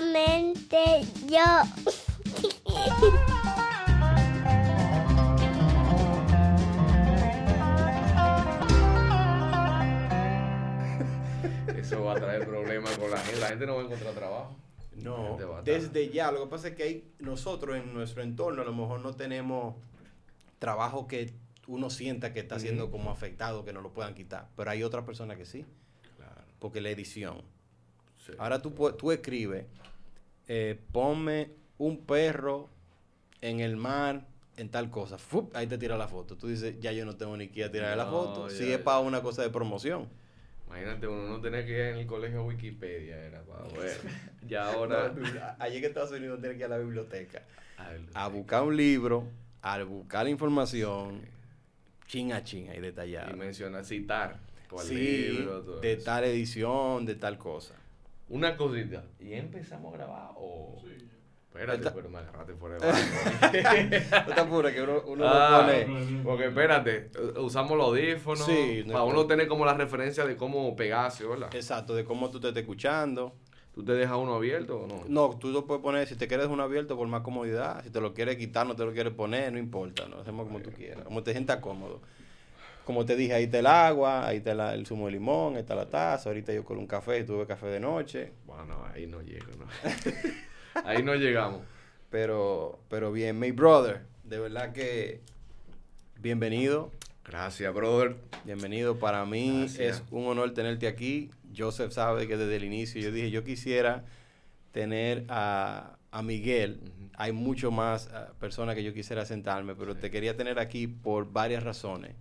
solamente yo. Eso va a traer problemas con la gente. La gente no va a encontrar trabajo. No, desde ya. Lo que pasa es que hay, nosotros en nuestro entorno a lo mejor no tenemos trabajo que uno sienta que está siendo como afectado, que no lo puedan quitar. Pero hay otras personas que sí, Claro, porque la edición. sí. Ahora tú, tú escribes, eh, ponme un perro en el mar en tal cosa. ¡Fup! Ahí te tira la foto. Tú dices, ya yo no tengo ni que ir a tirar la No, foto. Si ya, es para una cosa de promoción. Imagínate, uno no tenía que ir en el colegio a Wikipedia, era para ver. Ya No, ahora. tú- ayer que Estados Unidos tienes que ir a la biblioteca. A buscar un libro, a buscar la información, chin a chin ahí Y detallado. mencionar, citar. cuál Sí, libro, todo de eso. tal edición, de tal cosa. Una cosita. ¿Y empezamos a grabar? O. Espérate, Está- pero me agarraste fuera de. No te apures, que uno, uno Ah, lo pone. porque espérate, usamos los audífonos Sí, no para uno tener como la referencia de cómo pegarse, ¿verdad? Exacto, de cómo tú te estás escuchando. ¿Tú te dejas uno abierto o no? No, tú lo puedes poner, si te quieres uno abierto por más comodidad, si te lo quieres quitar, no te lo quieres poner, no importa, no hacemos como tú quieras, como te sientas cómodo. Como te dije, ahí está el agua, ahí está la- el zumo de limón, ahí está la taza, ahorita yo con un café y tuve café de noche, Bueno, ahí no llego, ¿no? ahí no llegamos. pero, pero bien, my brother, de verdad que bienvenido, Gracias, brother. bienvenido, para mí Gracias. es un honor tenerte aquí, Joseph sabe que desde el inicio yo dije, yo quisiera tener a, a Miguel, hay mucho más ah, personas que yo quisiera sentarme, pero te quería tener aquí por varias razones.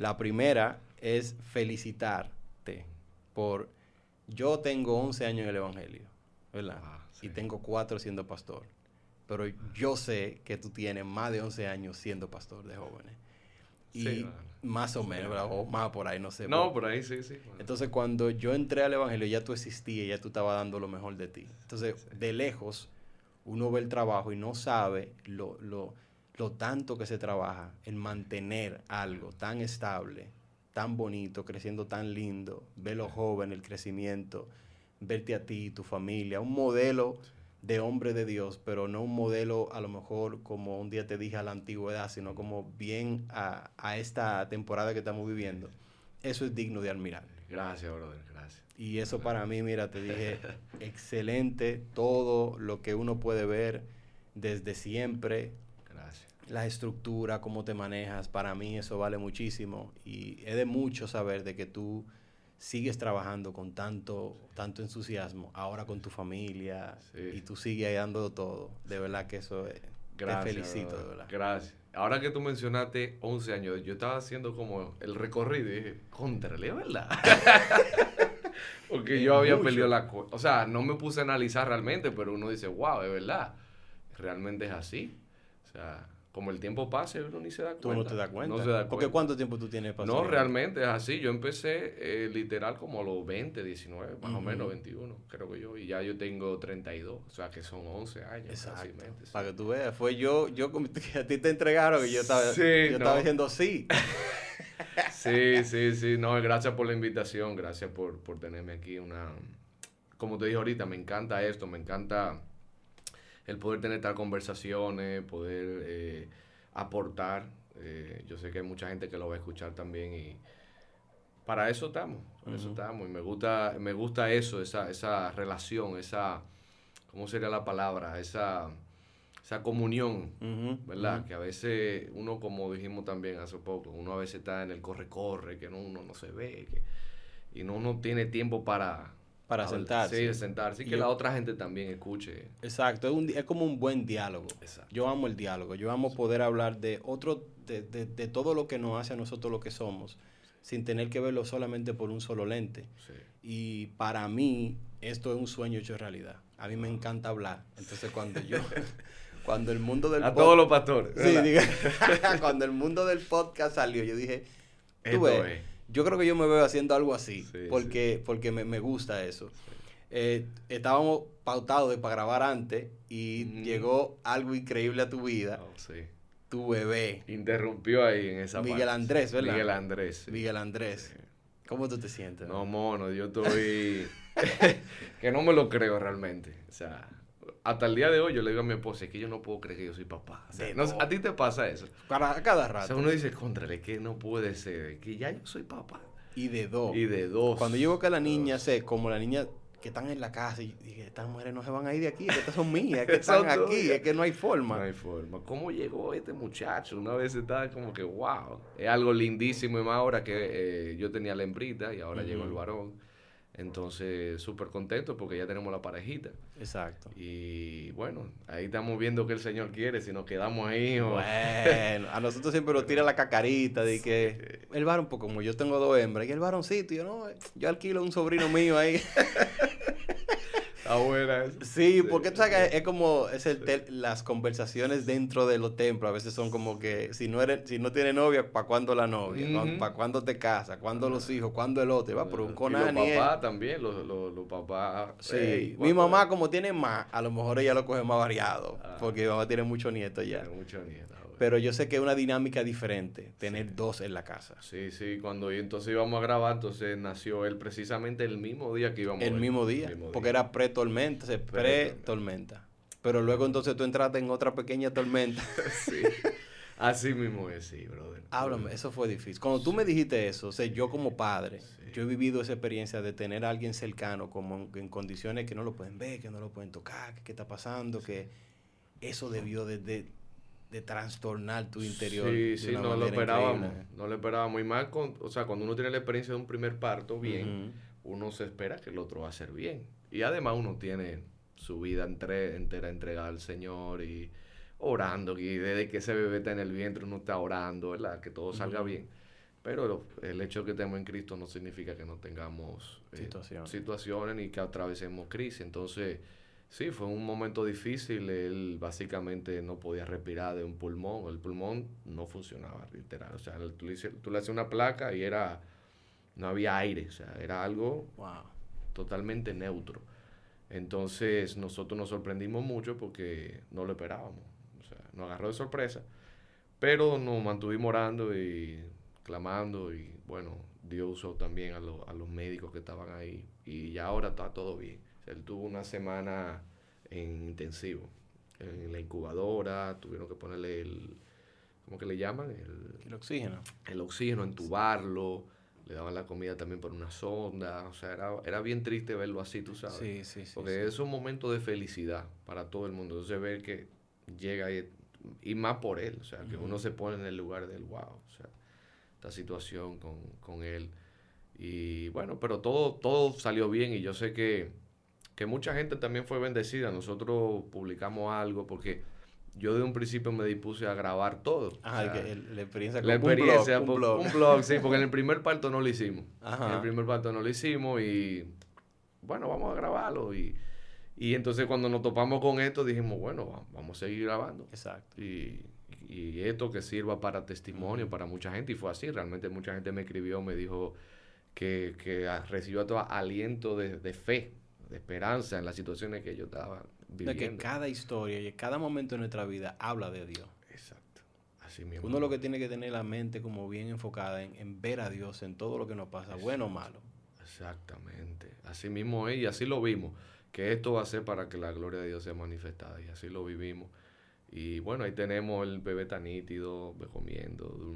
La primera es felicitarte por, yo tengo 11 años en el Evangelio, ¿verdad? Ah, sí. Y tengo 4 siendo pastor, pero yo sé que tú tienes más de 11 años siendo pastor de jóvenes. Y Sí, más o menos, ¿verdad? o más por ahí, no sé. No, por ahí sí, sí. bueno. entonces, cuando yo entré al Evangelio, ya tú existías, ya tú estabas dando lo mejor de ti. Entonces, de lejos, uno ve el trabajo y no sabe lo, lo, lo tanto que se trabaja en mantener algo tan estable, tan bonito, creciendo tan lindo, ver los jóvenes, el crecimiento, verte a ti, tu familia, un modelo de hombre de Dios, pero no un modelo a lo mejor como un día te dije a la antigüedad, sino como bien a, a esta temporada que estamos viviendo. Eso es digno de admirar. Gracias, brother, gracias. Y eso para mí, mira, te dije, excelente, todo lo que uno puede ver desde siempre. La estructura, cómo te manejas, para mí eso vale muchísimo y es de mucho saber de que tú sigues trabajando con tanto, tanto entusiasmo, ahora con tu familia Sí. y tú sigues ahí dando todo. De verdad que eso es, Gracias. te felicito, de verdad. Gracias. Ahora que tú mencionaste 11 años, yo estaba haciendo como el recorrido y dije, contrale, ¿es verdad? Porque yo había Mucho. perdido la. O sea, no me puse a analizar realmente, pero uno dice, wow, es verdad. Realmente es así. O sea, como el tiempo pasa, uno ni se da cuenta. Tú no te das cuenta. No se da Porque cuenta. ¿cuánto tiempo tú tienes No, pasando? realmente es así. Yo empecé eh, literal como a los 20, 19, más o menos 21, creo que yo. Y ya yo tengo 32, o sea que son 11 años. Exacto. sí. Para que tú veas, fue yo, yo que a ti te entregaron y yo estaba, Sí, yo estaba no. diciendo sí. Sí, sí, sí. No, gracias por la invitación, gracias por, por tenerme aquí. Una, como te dije ahorita, me encanta esto, me encanta el poder tener estas conversaciones, poder eh, aportar. Eh, yo sé que hay mucha gente que lo va a escuchar también y para eso estamos, para eso estamos. Y me gusta, me gusta eso, esa, esa relación, esa, ¿cómo sería la palabra? Esa, esa comunión ¿verdad? Que a veces uno, como dijimos también hace poco, uno a veces está en el corre-corre, que no, uno no se ve, que, y no uno tiene tiempo para... Para hablar. sentarse. Sí, de sentarse. Y que yo- la otra gente también escuche. Exacto, es, un es como un buen diálogo. Exacto. Yo amo el diálogo, yo amo poder hablar de otro, de, de- de todo lo que nos hace a nosotros lo que somos, sin tener que verlo solamente por un solo lente. Sí. Y para mí, esto es un sueño hecho realidad. A mí me encanta hablar. Entonces, cuando yo, cuando el mundo del A todos los pastores. Sí, diga- cuando el mundo del podcast salió, yo dije, tú ves, es. Yo creo que yo me veo haciendo algo así, Sí, porque, porque me, me gusta eso. Eh, estábamos pautados para grabar antes y Mm. llegó algo increíble a tu vida, Oh, sí. tu bebé, Interrumpió ahí en esa Miguel parte. Andrés, ¿verdad? Miguel Andrés. Miguel Andrés. ¿Cómo tú te sientes? No, mono, yo estoy... que no me lo creo realmente. O sea, hasta el día de hoy yo le digo a mi esposa, es que yo no puedo creer que yo soy papá. O sea, no, ¿A ti te pasa eso? Para cada rato. O sea, uno dice, contrale, que no puede ser, que ya yo soy papá. Y de dos. Y de dos. Cuando yo veo que la niña, sé, como la niña que están en la casa y dije, estas mujeres no se van a ir de aquí, estas son mías, que están aquí, es que no hay forma. No hay forma. ¿Cómo llegó este muchacho? Una vez estaba como que, wow, es algo lindísimo y más ahora que eh, yo tenía la hembrita y ahora llegó el varón. Entonces, súper contento porque ya tenemos la parejita. Exacto. Y bueno, ahí estamos viendo que el Señor quiere, si nos quedamos ahí. Bueno, a nosotros siempre nos tira la cacarita de que el varón, pues como yo tengo dos hembras, y el varoncito, yo no, yo alquilo un sobrino mío ahí. buena Sí, porque tú sabes que es como es el las conversaciones dentro de los templos. A veces son como que si no eres, si no tienes novia, ¿para cuándo la novia? ¿Para cuándo te casas? ¿Cuándo los hijos? ¿Cuándo el otro? Va por un conani. Los papás también, los, los, papás. Sí, mi mamá como tiene más, a lo mejor ella lo coge más variado. Ah. Porque mi mamá tiene muchos nietos ya. Tiene muchos nietos. Pero yo sé que es una dinámica diferente tener dos en la casa. Sí, sí, cuando entonces íbamos a grabar, entonces nació él precisamente el mismo día que íbamos el Mismo día, el mismo día, porque era pre-tormenta, pre-tormenta. Pero luego entonces tú entraste en otra pequeña tormenta. sí. Así mismo es, sí, brother. Háblame, eso fue difícil. Cuando tú me dijiste eso, o sea, yo como padre, yo he vivido esa experiencia de tener a alguien cercano como en, condiciones que no lo pueden ver, que no lo pueden tocar, que qué está pasando, que eso debió de, de trastornar tu interior. Sí, sí, no lo esperábamos. No lo esperábamos. Y más, con, o sea, cuando uno tiene la experiencia de un primer parto bien, uno se espera que el otro va a hacer bien. Y además uno tiene su vida entre, entera entregada al Señor y orando. Y desde que ese bebé está en el vientre uno está orando, ¿verdad? Que todo salga bien. Pero el hecho de que estemos en Cristo no significa que no tengamos eh, situaciones ni que atravesemos crisis. Entonces Sí, fue un momento difícil. Él básicamente no podía respirar de un pulmón. El pulmón no funcionaba, literal. O sea, tú le, tú le hacías una placa y era. No había aire. O sea, era algo totalmente neutro. Entonces, nosotros nos sorprendimos mucho porque no lo esperábamos. O sea, nos agarró de sorpresa. Pero nos mantuvimos orando y clamando. Y bueno, Dios usó también a, a los médicos que estaban ahí. Y ya ahora está todo bien él tuvo una semana en intensivo, en la incubadora, tuvieron que ponerle el, ¿cómo que le llaman? El, oxígeno. El oxígeno, entubarlo, le daban la comida también por una sonda, o sea, era, bien triste verlo así, tú sabes. Sí, sí, sí. Porque es un momento de felicidad para todo el mundo, entonces ver que llega y, y más por él, o sea, que uno se pone en el lugar del wow, o sea, esta situación con, con él. Y bueno, pero todo, todo salió bien y yo sé que que mucha gente también fue bendecida. Nosotros publicamos algo porque yo de un principio me dispuse a grabar todo. Ajá, la experiencia La experiencia, un blog, un, blog. sí, porque en el primer parto no lo hicimos. Ajá. En el primer parto no lo hicimos y bueno, vamos a grabarlo. Y, y entonces cuando nos topamos con esto dijimos, bueno, vamos a seguir grabando. Exacto. Y, y esto que sirva para testimonio para mucha gente. Y fue así, realmente mucha gente me escribió, me dijo que, que recibió todo aliento de, de fe de esperanza en las situaciones que yo estaba viviendo. De que cada historia y cada momento de nuestra vida habla de Dios. Exacto. Así mismo. Uno lo que tiene que tener la mente como bien enfocada en, ver a Dios en todo lo que nos pasa, bueno o malo. Exactamente. Así mismo es y así lo vimos. Que esto va a ser para que la gloria de Dios sea manifestada y así lo vivimos. Y bueno, ahí tenemos el bebé tan nítido, comiendo,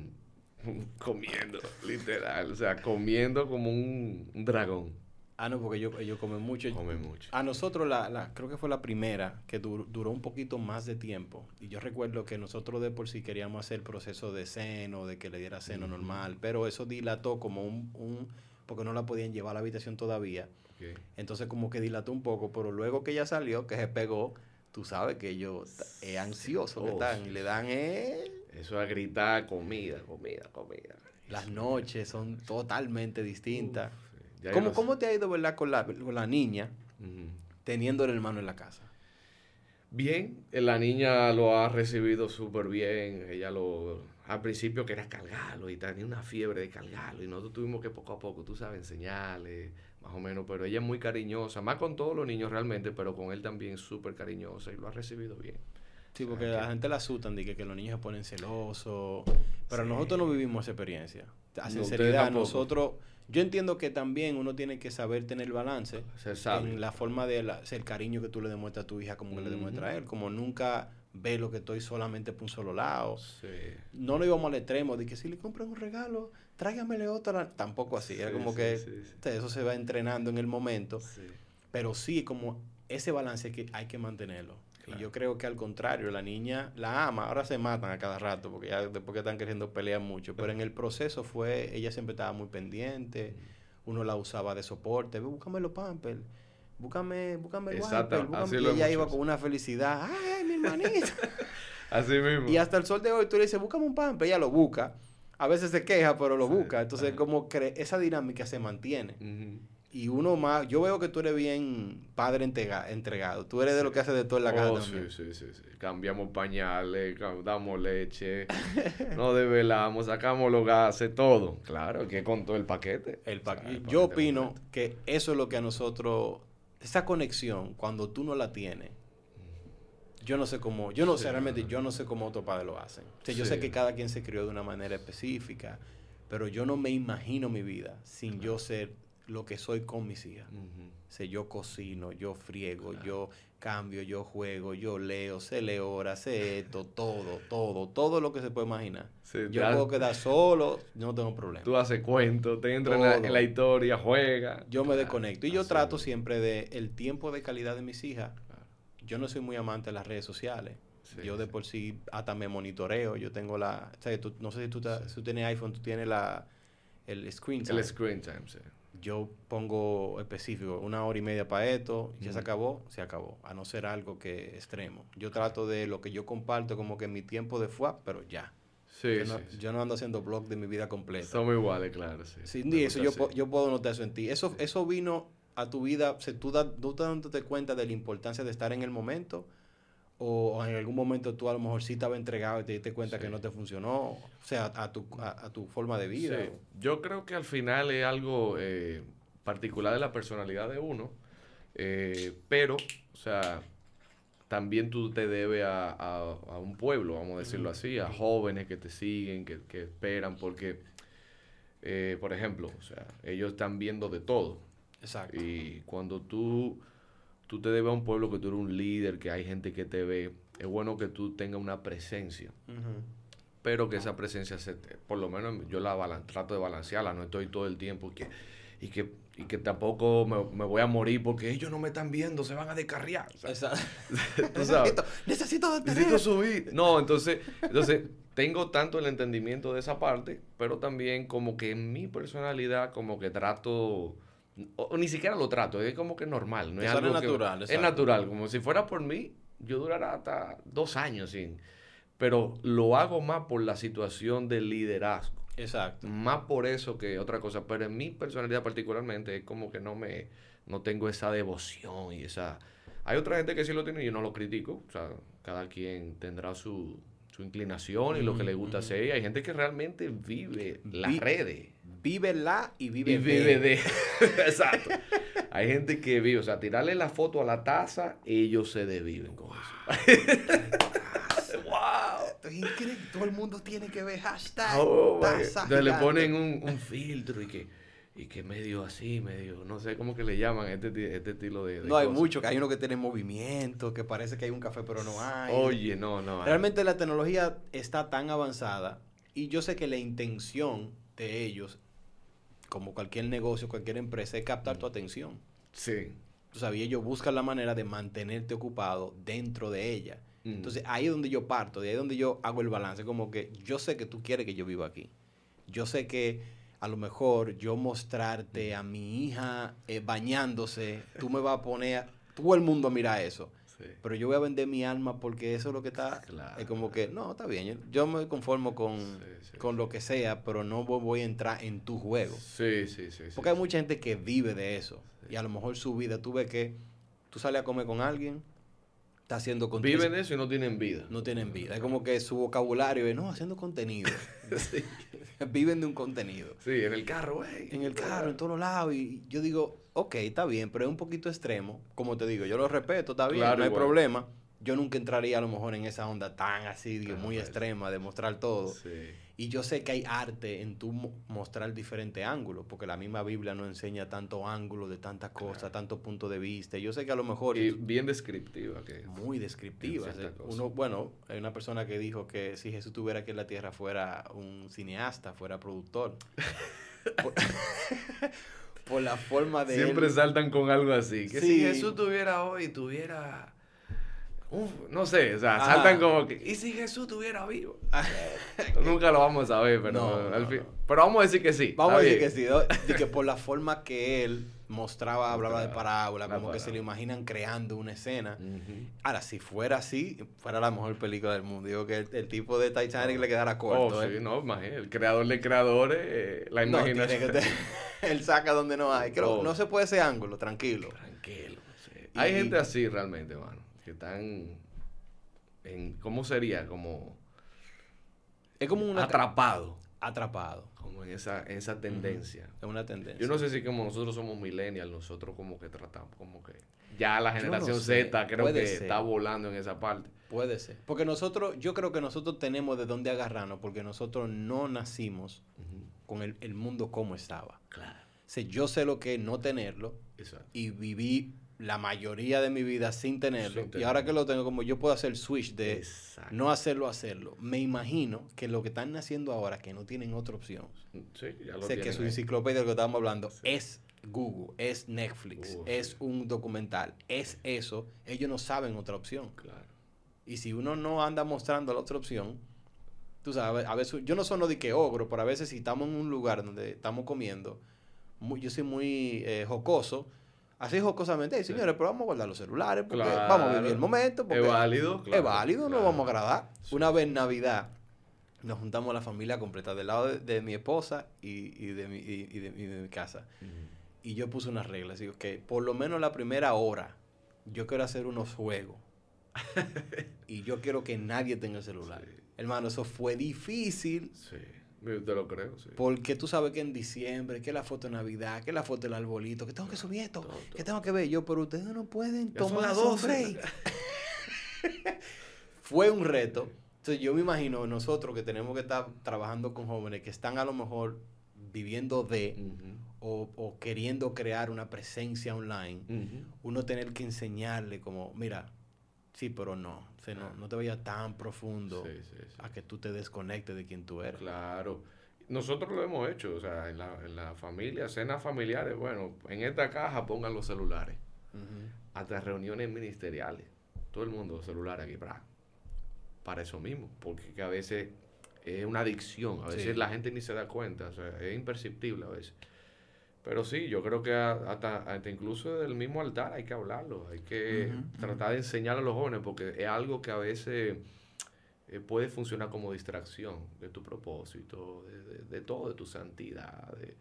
comiendo, literal, o sea, comiendo como un dragón. Ah, no, porque ellos, ellos comen mucho. Comen mucho. A nosotros, la, la, creo que fue la primera que duró un poquito más de tiempo. Y yo recuerdo que nosotros de por sí queríamos hacer el proceso de seno, de que le diera seno normal, pero eso dilató como un, un, porque no la podían llevar a la habitación todavía. Entonces como que dilató un poco, pero luego que ella salió, que se pegó, tú sabes que ellos es ansioso que están y le dan... Eh, eso a gritar comida, comida, comida. Las noches son totalmente distintas. ¿Cómo, te ha ido, verdad, con la, con la niña teniendo el hermano en la casa? Bien, la niña lo ha recibido súper bien. Ella lo, al principio quería cargarlo y tenía una fiebre de cargarlo. Y nosotros tuvimos que poco a poco, tú sabes, enseñarle, más o menos. Pero ella es muy cariñosa, más con todos los niños realmente, pero con él también súper cariñosa y lo ha recibido bien. Sí, porque la gente la asustan de que, que los niños se ponen celosos. Pero nosotros no vivimos esa experiencia. A sinceridad, nosotros... Yo entiendo que también uno tiene que saber tener balance en la forma de la, el cariño que tú le demuestras a tu hija como que le demuestras a él. Como nunca ve lo que estoy solamente por un solo lado. No lo íbamos al extremo de que si le compras un regalo, tráigamele otra. Tampoco así. Era como que eso se va entrenando en el momento. Pero sí, como ese balance que hay que mantenerlo. Y yo creo que al contrario, la niña la ama, ahora se matan a cada rato porque ya después que están queriendo pelear mucho, pero en el proceso fue, ella siempre estaba muy pendiente, uno la usaba de soporte, búscame los pampers, búscame, búscame el Exacto, búscame. y ella iba con una felicidad, ay, mi hermanito. así mismo. Y hasta el sol de hoy tú le dices, búscame un pamper, ella lo busca. A veces se queja, pero lo busca. Entonces, como que esa dinámica se mantiene y uno más, yo veo que tú eres bien padre entregado. Tú eres de lo que hace de todo en la casa. Oh, sí, sí, sí, sí, Cambiamos pañales, damos leche, nos desvelamos, sacamos los gases, todo. Claro, que con todo el paquete. El, paquete. yo opino que eso es lo que a nosotros, esa conexión, cuando tú no la tienes, yo no sé cómo, yo no sé, realmente yo no sé cómo otros padres lo hacen. O sea, yo sé que cada quien se crió de una manera específica, pero yo no me imagino mi vida sin yo ser lo que soy con mis hijas. yo cocino, yo friego, yo cambio, yo juego, yo leo, sé leer horas, sé esto, todo, todo, todo lo que se puede imaginar. yo puedo quedar solo, no tengo problema. Tú haces cuentos, te entras en la, historia, juega. Yo me desconecto y yo trato siempre de el tiempo de calidad de mis hijas. Yo no soy muy amante de las redes sociales. yo de por sí hasta me monitoreo. Yo tengo la... no sé si tú, si tú tienes iPhone, tú tienes la, el screen time. El screen time, sí yo pongo específico, una hora y media para esto, ya se acabó, se acabó, a no ser algo que extremo. Yo trato de lo que yo comparto como que mi tiempo de fue, pero ya. Sí, yo, no, yo no ando haciendo blog de mi vida completa. Somos iguales, claro, sí. Sí, eso yo, yo puedo notar eso en ti. Eso, eso vino a tu vida, si tú, da, tú dándote cuenta de la importancia de estar en el momento o en algún momento tú a lo mejor sí estaba entregado y te diste cuenta que no te funcionó, o sea, a tu, a, tu forma de vida. Yo creo que al final es algo eh, particular de la personalidad de uno, eh, pero, o sea, también tú te debes a, un pueblo, vamos a decirlo así, a jóvenes que te siguen, que, que esperan, porque, eh, por ejemplo, o sea, ellos están viendo de todo. Exacto. Y cuando tú tú te debes a un pueblo que tú eres un líder, que hay gente que te ve. Es bueno que tú tengas una presencia. Pero que esa presencia, se por lo menos yo la trato de balancearla, no estoy todo el tiempo y que, y que, y que tampoco me, voy a morir porque ellos no me están viendo, se van a descarriar. Exacto. necesito, necesito, necesito subir. No, entonces, entonces tengo tanto el entendimiento de esa parte, pero también como que en mi personalidad como que trato o, ni siquiera lo trato, es como que normal. No es, algo natural. es natural, como si fuera por mí, yo durara hasta dos años sin... Pero lo hago más por la situación del liderazgo. Exacto. Más por eso que otra cosa. Pero en mi personalidad particularmente es como que no me... No tengo esa devoción y esa... Hay otra gente que sí lo tiene y yo no lo critico. O sea, cada quien tendrá su, su inclinación y lo que le gusta hacer. Y hay gente que realmente vive las redes vive la y vive, y vive de. Exacto. Hay gente que vive, o sea, tirarle la foto a la taza, ellos se desviven con eso. ¡Wow! Esto es increíble. Todo el mundo tiene que ver hashtag. Oh, Entonces le ponen un, un, filtro y que, y que medio así, medio, no sé cómo que le llaman este, este estilo de, No, hay mucho, que hay uno que tiene movimiento, que parece que hay un café, pero no hay. Oye, no, no. Realmente la tecnología está tan avanzada y yo sé que la intención de ellos como cualquier negocio, cualquier empresa, es captar tu atención. Sí. Tú sabes, ellos buscan la manera de mantenerte ocupado dentro de ella. Entonces, ahí es donde yo parto, de ahí es donde yo hago el balance. Como que yo sé que tú quieres que yo viva aquí. Yo sé que a lo mejor yo mostrarte a mi hija eh, bañándose, tú me vas a poner, todo el mundo mira eso. Pero yo voy a vender mi alma porque eso es lo que está. Es como que, no, está bien. Yo, me conformo con, con lo que sea, pero no voy a entrar en tu juego. Sí, sí, sí. Porque hay mucha gente que vive de eso. Y a lo mejor su vida, tú ves que tú sales a comer con alguien, está haciendo contenido. Viven eso y no tienen vida. No tienen vida. Es como que su vocabulario es, no, haciendo contenido. Viven de un contenido. Sí, en el carro, güey. En el carro, en todos lados. Y yo digo, ok, está bien, pero es un poquito extremo. Como te digo, yo lo respeto, está bien, no hay problema. yo nunca entraría a lo mejor en esa onda tan así, digo, muy extrema de mostrar todo. Y yo sé que hay arte en tu mostrar diferentes ángulos, porque la misma Biblia no enseña tanto ángulo de tantas cosas, tanto punto de vista. Yo sé que a lo mejor... Y bien descriptiva. Que muy descriptiva. Uno, bueno, hay una persona que dijo que si Jesús tuviera aquí en la tierra fuera un cineasta, fuera productor. por, la forma de... Siempre saltan con algo así. Que si Jesús tuviera hoy, tuviera no sé, o sea, saltan como que, ¿y si Jesús estuviera vivo? Nunca lo vamos a saber, pero al fin, pero vamos a decir que sí. Vamos a decir que sí, de que por la forma que él mostraba, hablaba de parábola, como que se lo imaginan creando una escena. Ahora, si fuera así, fuera la mejor película del mundo. Digo que el, tipo de Titanic le quedara corto. Oh, sí, ¿eh? no, imagínate, el creador de creadores, eh, la imaginación. él saca donde no hay. Creo, oh. no se puede ese ángulo, tranquilo. Tranquilo. Hay gente así realmente, mano que están en, ¿cómo sería? Como... Es como un atrapado. Atrapado. Como en esa, esa tendencia. Es una tendencia. Yo no sé si como nosotros somos millennials, nosotros como que tratamos, como que ya la generación Z creo que está volando en esa parte. Puede ser. Porque nosotros, yo creo que nosotros tenemos de dónde agarrarnos, porque nosotros no nacimos con el, el, mundo como estaba. Claro. O yo sé lo que es no tenerlo Exacto. y viví la mayoría de mi vida sin tenerlo. y ahora que lo tengo, como yo puedo hacer switch de no hacerlo, hacerlo. Me imagino que lo que están haciendo ahora, que no tienen otra opción. Sí, ya lo sé que su enciclopedia de lo que estábamos hablando es Google, es Netflix, es un documental, es eso. Ellos no saben otra opción. Claro. Y si uno no anda mostrando la otra opción, tú sabes, a veces, yo no soy no de que ogro, pero a veces si estamos en un lugar donde estamos comiendo, yo soy muy eh, jocoso Así jocosamente, señores, pero vamos a guardar los celulares porque vamos a vivir el momento. Porque es válido. es válido, no vamos a agradar. Una vez en Navidad nos juntamos la familia completa del lado de, mi esposa y, de, mi, y, de, mi casa. Y yo puse unas reglas. Digo que por lo menos la primera hora yo quiero hacer unos juegos. y yo quiero que nadie tenga el celular. Hermano, eso fue difícil. Sí te lo creo, sí. Porque tú sabes que en diciembre, que la foto de Navidad, que la foto del arbolito, que tengo que subir esto, que tengo que ver yo, pero ustedes no pueden tomar dos break. Fue un reto. Entonces yo me imagino nosotros que tenemos que estar trabajando con jóvenes que están a lo mejor viviendo de o, queriendo crear una presencia online, uno tener que enseñarle como, mira, sí, pero no, no, te vayas tan profundo a que tú te desconectes de quien tú eres. Claro. Nosotros lo hemos hecho, o sea, en la, en la familia, cenas familiares, bueno, en esta caja pongan los celulares. Hasta reuniones ministeriales. Todo el mundo celulares aquí para, para eso mismo, porque a veces es una adicción, a veces la gente ni se da cuenta, o sea, es imperceptible a veces. Pero sí, yo creo que hasta, hasta incluso del mismo altar hay que hablarlo, hay que tratar de enseñar a los jóvenes, porque es algo que a veces eh, puede funcionar como distracción de tu propósito, de, todo, de tu santidad, de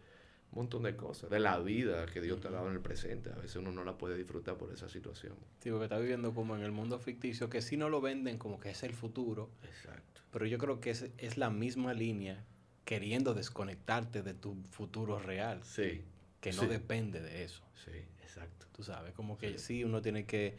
un montón de cosas, de la vida que Dios te ha dado en el presente. A veces uno no la puede disfrutar por esa situación. Sí, porque está viviendo como en el mundo ficticio, que si no lo venden como que es el futuro. Exacto. Pero yo creo que es, es la misma línea queriendo desconectarte de tu futuro real. Sí que no depende de eso. Sí, exacto. Tú sabes, como que sí, uno tiene que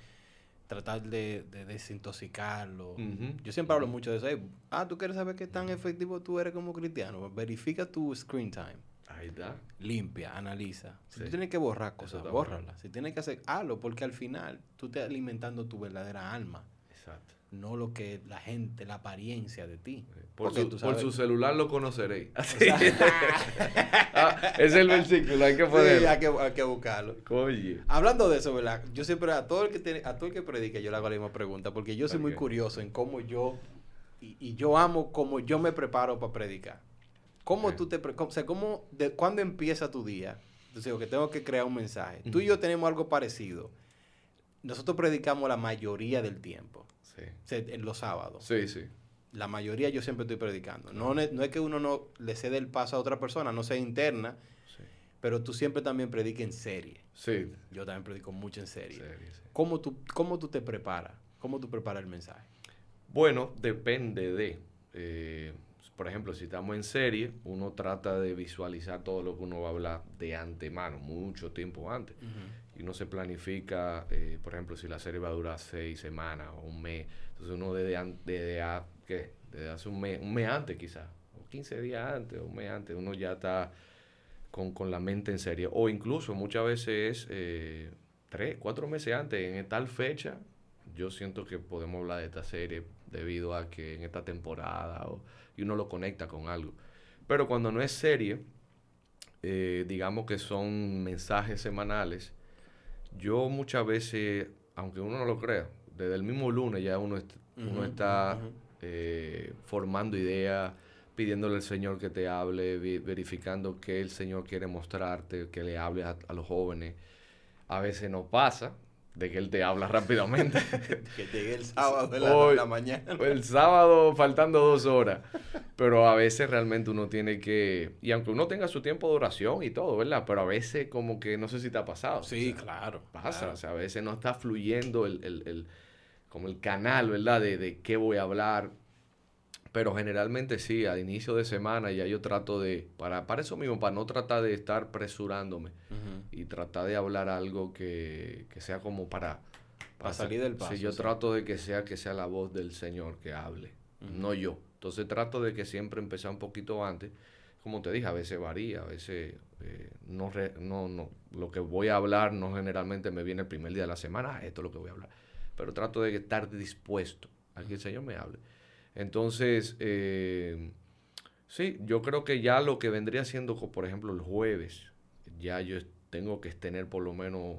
tratar de, desintoxicarlo. Yo siempre hablo mucho de eso. ah, tú quieres saber qué tan efectivo tú eres como cristiano. Verifica tu screen time. Ahí está. Limpia, analiza. Si tú tienes que borrar cosas, bórralas. Si tienes que hacer, hazlo, porque al final tú estás alimentando tu verdadera alma. Exacto no lo que la gente, la apariencia de ti. Por, su, celular lo conoceréis. Ah, es el versículo, hay que ponerlo. hay, que, buscarlo. Hablando de eso, ¿verdad? Yo siempre a todo el que tiene, a todo el que predica, yo le hago la misma pregunta, porque yo soy muy curioso en cómo yo, y, yo amo cómo yo me preparo para predicar. ¿Cómo tú te, o sea, cómo, de, cuándo empieza tu día? Entonces, que tengo que crear un mensaje. Tú y yo tenemos algo parecido. Nosotros predicamos la mayoría del tiempo. En los sábados. Sí, sí. La mayoría yo siempre estoy predicando. No, no es que uno no le cede el paso a otra persona, no sea interna, pero tú siempre también prediques en serie. Sí. Yo también predico mucho en serie. ¿Cómo, tú, ¿Cómo tú te preparas? ¿Cómo tú preparas el mensaje? Bueno, depende de... Eh, por ejemplo, si estamos en serie, uno trata de visualizar todo lo que uno va a hablar de antemano, mucho tiempo antes. Y uno se planifica, eh, por ejemplo, si la serie va a durar seis semanas o un mes, entonces uno desde, ¿qué? desde hace un mes, un mes antes quizás, o 15 días antes, o un mes antes, uno ya está con, con la mente en serio. O incluso muchas veces es eh, tres, cuatro meses antes, en tal fecha, yo siento que podemos hablar de esta serie debido a que en esta temporada o, y uno lo conecta con algo. Pero cuando no es serie, eh, digamos que son mensajes semanales, yo muchas veces, aunque uno no lo crea, desde el mismo lunes ya uno, uno está eh, formando ideas, pidiéndole al Señor que te hable, verificando que el Señor quiere mostrarte, que le hable a, los jóvenes. A veces no pasa, de que él te habla rápidamente. que llegue el sábado de la, la, mañana. El sábado faltando dos horas. Pero a veces realmente uno tiene que, y aunque uno tenga su tiempo de oración y todo, ¿verdad? Pero a veces como que no sé si te ha pasado. Sí, claro. Pasa, o sea, a veces no está fluyendo el, el, el como el canal, ¿verdad? De, de, qué voy a hablar. Pero generalmente sí, al inicio de semana ya yo trato de, para, para eso mismo, para no tratar de estar presurándome y tratar de hablar algo que, que sea como para, para, salir del paso. Sí, yo trato de que sea que sea la voz del Señor que hable, no yo. Entonces trato de que siempre empezar un poquito antes. Como te dije, a veces varía, a veces eh, no, no, no, lo que voy a hablar no generalmente me viene el primer día de la semana, ah, esto es lo que voy a hablar. Pero trato de estar dispuesto a que el Señor me hable. Entonces, eh, sí, yo creo que ya lo que vendría siendo, por ejemplo, el jueves, ya yo tengo que tener por lo menos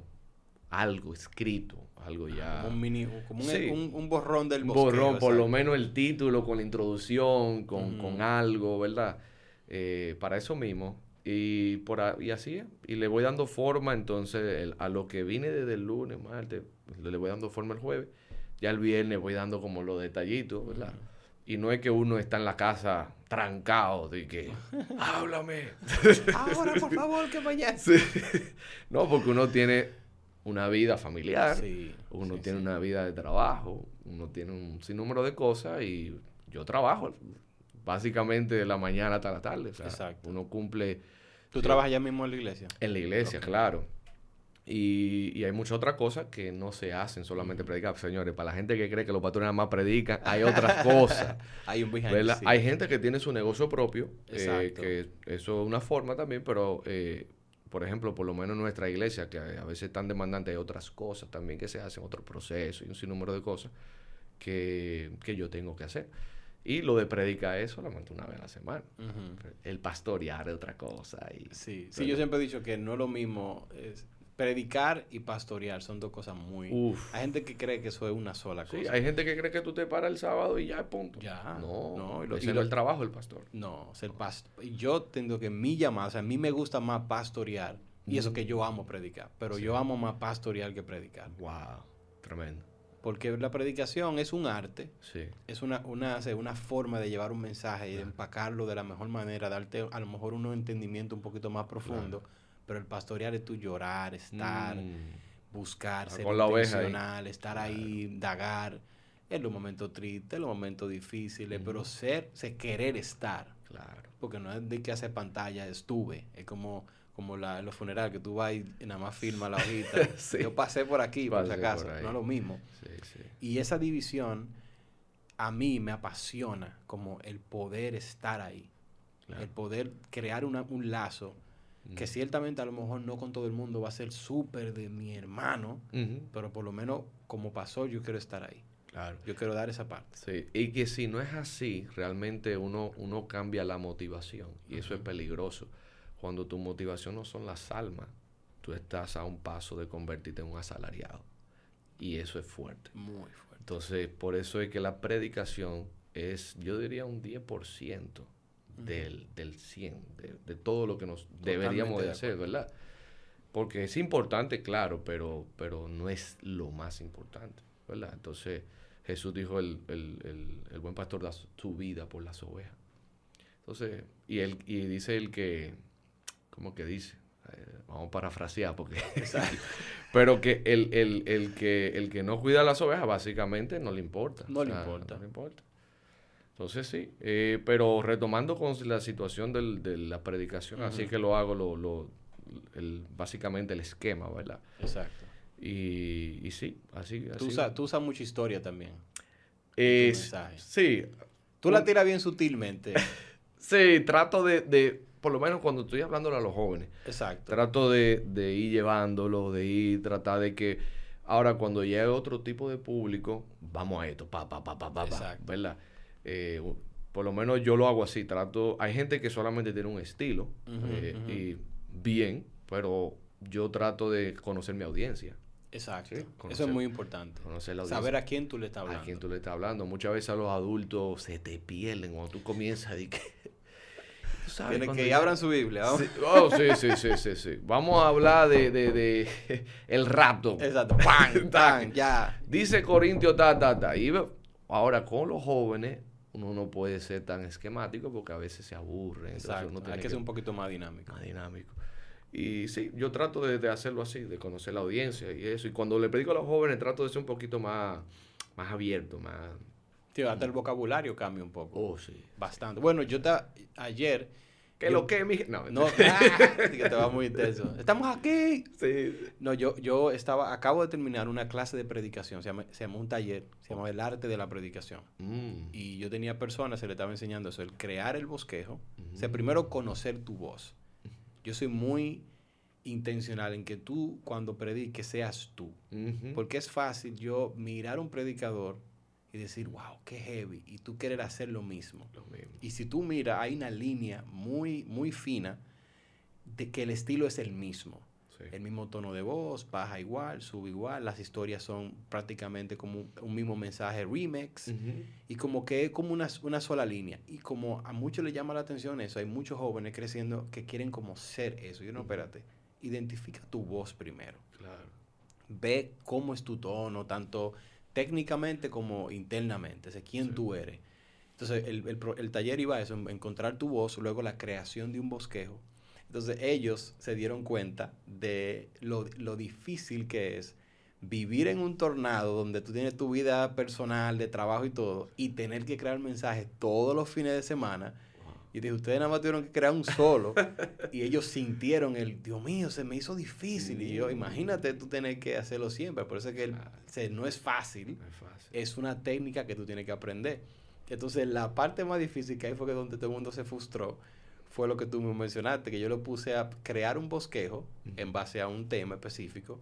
algo escrito, algo ya. Como un mini, como un, borrón del bosqueo, borrón, por lo menos el título con la introducción, con, algo, ¿verdad? Eh, para eso mismo. Y, por, y así Y le voy dando forma, entonces, a lo que vine desde el lunes, martes, le voy dando forma el jueves. Ya el viernes voy dando como los detallitos, ¿verdad? Y no es que uno está en la casa trancado de que, háblame. Ahora, por favor, que mañana. No, porque uno tiene una vida familiar, uno tiene una vida de trabajo, uno tiene un sinnúmero de cosas y yo trabajo básicamente de la mañana hasta la tarde. Exacto. Uno cumple... ¿Tú trabajas ya mismo en la iglesia? En la iglesia, claro. Y, hay muchas otras cosas que no se hacen solamente predicar. Señores, para la gente que cree que los pastores nada más predican, hay otras cosas. hay un Hay gente que tiene su negocio propio, eh, que eso es una forma también, pero eh, por ejemplo, por lo menos en nuestra iglesia, que a veces están demandantes de otras cosas también que se hacen, otro proceso y un sinnúmero de cosas que, yo tengo que hacer. Y lo de predicar es solamente una vez a la semana. El pastorear es otra cosa. Y, sí, sí, yo siempre he dicho que no es lo mismo. Es, predicar y pastorear son dos cosas muy... Hay gente que cree que eso es una sola cosa. Sí, hay gente que cree que tú te paras el sábado y ya, punto. Ya. No, no. Y lo, y el trabajo del pastor. No, ser pastor. Yo tengo que mi llamada, o sea, a mí me gusta más pastorear. Y eso que yo amo predicar. Pero yo amo más pastorear que predicar. Wow, tremendo. Porque la predicación es un arte. Sí. Es una, una, una forma de llevar un mensaje y de empacarlo de la mejor manera, darte a lo mejor un entendimiento un poquito más profundo. Pero el pastorear es tu llorar, estar, mm. buscar, ser intencional, estar ahí, dagar. En los momentos tristes, en los momentos difíciles, pero ser, ser, querer estar. Claro. Porque no es de que hace pantalla, estuve. Es como, como la, en los funerales, que tú vas y nada más firma la hojita. Yo pasé por aquí, por esa casa. No es lo mismo. Y esa división a mí me apasiona como el poder estar ahí. El poder crear una, un lazo que ciertamente a lo mejor no con todo el mundo va a ser súper de mi hermano, pero por lo menos como pasó, yo quiero estar ahí. Claro. Yo quiero dar esa parte. Sí, y que si no es así, realmente uno, uno cambia la motivación y eso es peligroso. Cuando tu motivación no son las almas, tú estás a un paso de convertirte en un asalariado. Y eso es fuerte. Muy fuerte. Entonces, por eso es que la predicación es, yo diría, un 10% del, del 100, de, todo lo que nos deberíamos de hacer, ¿verdad? Porque es importante, claro, pero, pero no es lo más importante, ¿verdad? Entonces Jesús dijo, el, el, el, buen pastor da su vida por las ovejas. Entonces, y, él, y dice el que, ¿cómo que dice? Eh, vamos a parafrasear porque... pero que el, el, el, que el que no cuida las ovejas básicamente no le importa. No le importa. No le importa. Entonces sí, eh, pero retomando con la situación del, de la predicación, así que lo hago, lo, lo, el, básicamente el esquema, ¿verdad? Exacto. Y, y sí, así. Tú, así. usas, tú usas mucha historia también. Eh, sí, Tú la tiras bien sutilmente. sí, trato de, de, por lo menos cuando estoy hablándolo a los jóvenes, Exacto. trato de, de ir llevándolo, de ir, tratar de que ahora cuando llegue otro tipo de público, vamos a esto, pa, pa, pa, pa, pa, pa, Exacto. ¿verdad? Eh, por lo menos yo lo hago así, trato, hay gente que solamente tiene un estilo Ujú, eh, ujú. y bien, pero yo trato de conocer mi audiencia, Exacto. Sí, Eso conocer- es muy importante. conocer la audiencia. Saber a quién tú le estás hablando. a quién tú le estás hablando. Muchas veces a los adultos se te pierden cuando tú comienzas decir que... tú sabes, Tienen que ya- abran su Biblia. vamos. Sí, oh, sí, sí, sí, sí, sí. Vamos a hablar de, de, de el rapto. Exacto. ¡Pam! ¡Pam! Ya. Dice Corintio, ta, ta, ta. Y ahora con los jóvenes, uno no puede ser tan esquemático porque a veces se aburre. Exacto. uno Hay que ser un poquito más dinámico. más dinámico. Y sí, yo trato de, de hacerlo así, de conocer la audiencia y eso. Y cuando le predico a los jóvenes, trato de ser un poquito más, más abierto, más... Tío, hasta el vocabulario cambia un poco. Oh, sí. Bastante. Bueno, yo ta- ayer. ¿Qué yo- lo que, mi... No, No, ah, que te va muy intenso. Estamos aquí. Sí. No, yo, yo estaba, acabo de terminar una clase de predicación, se llama, se llama un taller, se llama el arte de la predicación. Mm. Y yo tenía personas, se le estaba enseñando eso, el crear el bosquejo. O sea, primero conocer tu voz. Yo soy muy intencional en que tú, cuando prediques, seas tú. Porque es fácil yo mirar a un predicador y decir, wow, qué heavy, y tú querer hacer lo mismo. Lo mismo. Y si tú miras, hay una línea muy, muy fina de que el estilo es el mismo. Sí. El mismo tono de voz, baja igual, sube igual, las historias son prácticamente como un, un mismo mensaje remix y como que es como una, una sola línea. Y como a muchos les llama la atención eso, hay muchos jóvenes creciendo que quieren como ser eso. Yo no, espérate, identifica tu voz primero. Claro. Ve cómo es tu tono, tanto técnicamente como internamente, o sea, quién Sí. tú eres. Entonces, el, el taller iba a eso, en- encontrar tu voz, luego la creación de un bosquejo. Entonces, ellos se dieron cuenta de lo, lo difícil que es vivir en un tornado donde tú tienes tu vida personal, de trabajo y todo, y tener que crear mensajes todos los fines de semana. Y dije, ustedes nada más tuvieron que crear un solo. y ellos sintieron el, Dios mío, se me hizo difícil. Y yo, imagínate tú tener que hacerlo siempre. Por eso es que el- se- no es fácil, No es fácil. es una técnica que tú tienes que aprender. Entonces, la parte más difícil que ahí fue que donde todo el mundo se frustró, fue lo que tú me mencionaste, que yo lo puse a crear un bosquejo en base a un tema específico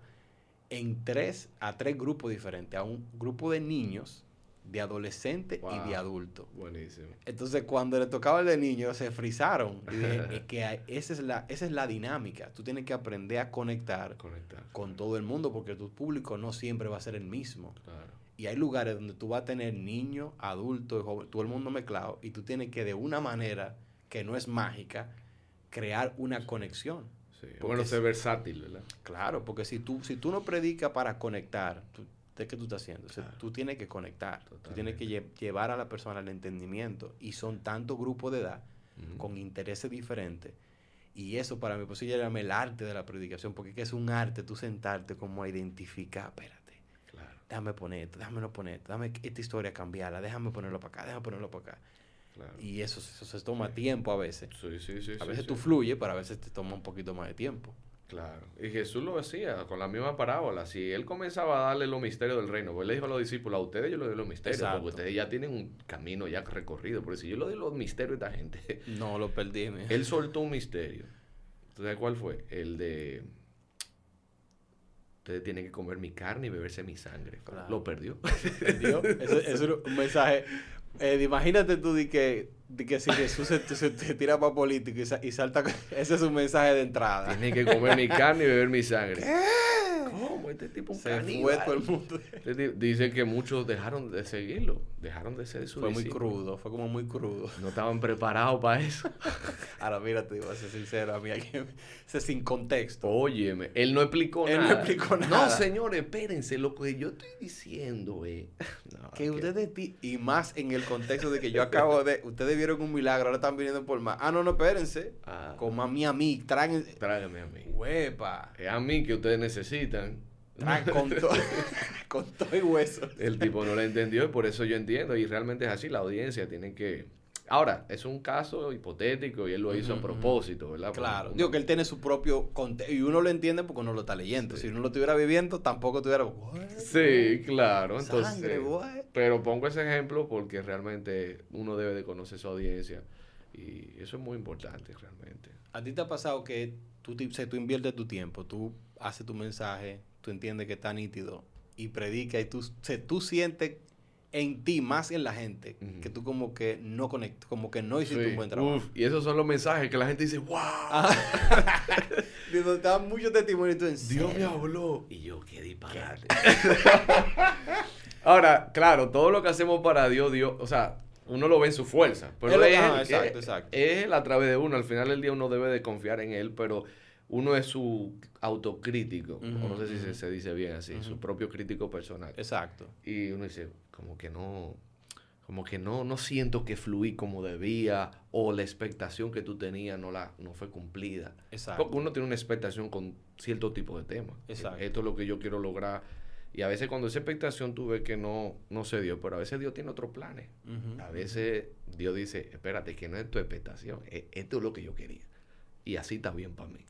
en tres, a tres grupos diferentes, a un grupo de niños, de adolescentes y de Wow. adultos. Buenísimo. Entonces, cuando le tocaba el de niños, se frizaron. Y dije, es que esa es, la, esa es la dinámica. Tú tienes que aprender a conectar Conectar. con todo el mundo porque tu público no siempre va a ser el mismo. Claro. Y hay lugares donde tú vas a tener niños, adultos, y jóvenes, todo el mundo mezclado, y tú tienes que de una manera que no es mágica, crear una conexión. Sí. Porque Bueno, es- ser versátil, ¿verdad? Claro, porque si tú, si tú no predicas para conectar, tú- ¿de qué tú estás haciendo? O sea, Claro. tú tienes que conectar, tú tienes que lle- llevar a la persona al entendimiento, y son tantos grupos de edad con intereses diferentes. Y eso para mí, pues sí, yo llamo el arte de la predicación, porque es que es un arte tú sentarte como a identificar, espérate, Claro, déjame poner esto, déjame poner esto, déjame esta historia cambiarla, déjame ponerlo para acá, déjame ponerlo para acá. claro. Y eso, eso se toma tiempo a veces. Sí, sí, sí. A veces tú fluyes, pero a veces te toma un poquito más de tiempo. Claro. Y Jesús lo decía con la misma parábola. Si él comenzaba a darle los misterios del reino, pues él le dijo a los discípulos, a ustedes yo les doy los misterios, Exacto. porque ustedes ya tienen un camino ya recorrido. Por eso yo le doy los misterios a esta gente. No lo perdí. él soltó un misterio. ¿Entonces cuál fue? El de... Ustedes tienen que comer mi carne y beberse mi sangre. Claro. Lo perdió. Eso, eso es un mensaje. Eh, imagínate tú de que, de que si Jesús se, se- se tira para político y, sa- y salta. Ese es un mensaje de entrada. Tienen que comer mi carne y beber mi sangre. ¿Cómo? Este tipo un Se caníbal. fue todo el mundo. Este tipo- Dice que muchos dejaron de seguirlo. Dejaron de ser su Fue muy crudo, fue como muy crudo. No estaban preparados para eso. Ahora, mira, te digo, a ser sincero, a mí sin contexto. Óyeme, él no explicó Él no nada. explicó nada. No, señores, espérense, lo que yo estoy diciendo es... No, Que ustedes, ti- y más en el contexto de que yo acabo de, ustedes vieron un milagro, ahora están viniendo por más. Ah, no, no, espérense. Ah, Como a mí, a mí, traen, tráigame a mí. huepa, Es a mí que ustedes necesitan. Traen con todo, con todo y hueso. El tipo no lo entendió y por eso yo entiendo. Y realmente es así. La audiencia tiene que Ahora, es un caso hipotético y él lo hizo a propósito, ¿verdad? Claro. Digo que él tiene su propio contexto y uno lo entiende porque uno lo está leyendo. Si uno lo estuviera viviendo, tampoco tuviera... Sí, claro. Entonces, pero pongo ese ejemplo porque realmente uno debe de conocer su audiencia y eso es muy importante realmente. ¿A ti te ha pasado que tú, tú inviertes tu tiempo, tú haces tu mensaje, tú entiendes que está nítido y predica y tú, se, tú sientes en ti más en la gente que tú como que no conectas, como que no hiciste un buen trabajo. Uf, y esos son los mensajes que la gente dice, wow. Digo, te dan Dios me habló. Y yo, qué disparate. Ahora, claro, todo lo que hacemos para Dios, Dios, o sea, uno lo ve en su fuerza. Pero es, exacto, exacto. es él a través de uno. Al final del día uno debe de confiar en él, pero uno es su autocrítico, o no sé si se, dice bien así, su propio crítico personal. Exacto. Y uno dice, como que no, como que no, no siento que fluí como debía, o la expectación que tú tenías no, la, no fue cumplida. Exacto. Porque uno tiene una expectación con cierto tipo de temas. Exacto. Esto es lo que yo quiero lograr. Y a veces cuando esa expectación tú ves que no, no se dio, pero a veces Dios tiene otros planes. A veces Dios dice, espérate, que no es tu expectación, e, esto es lo que yo quería. Y así está bien para mí.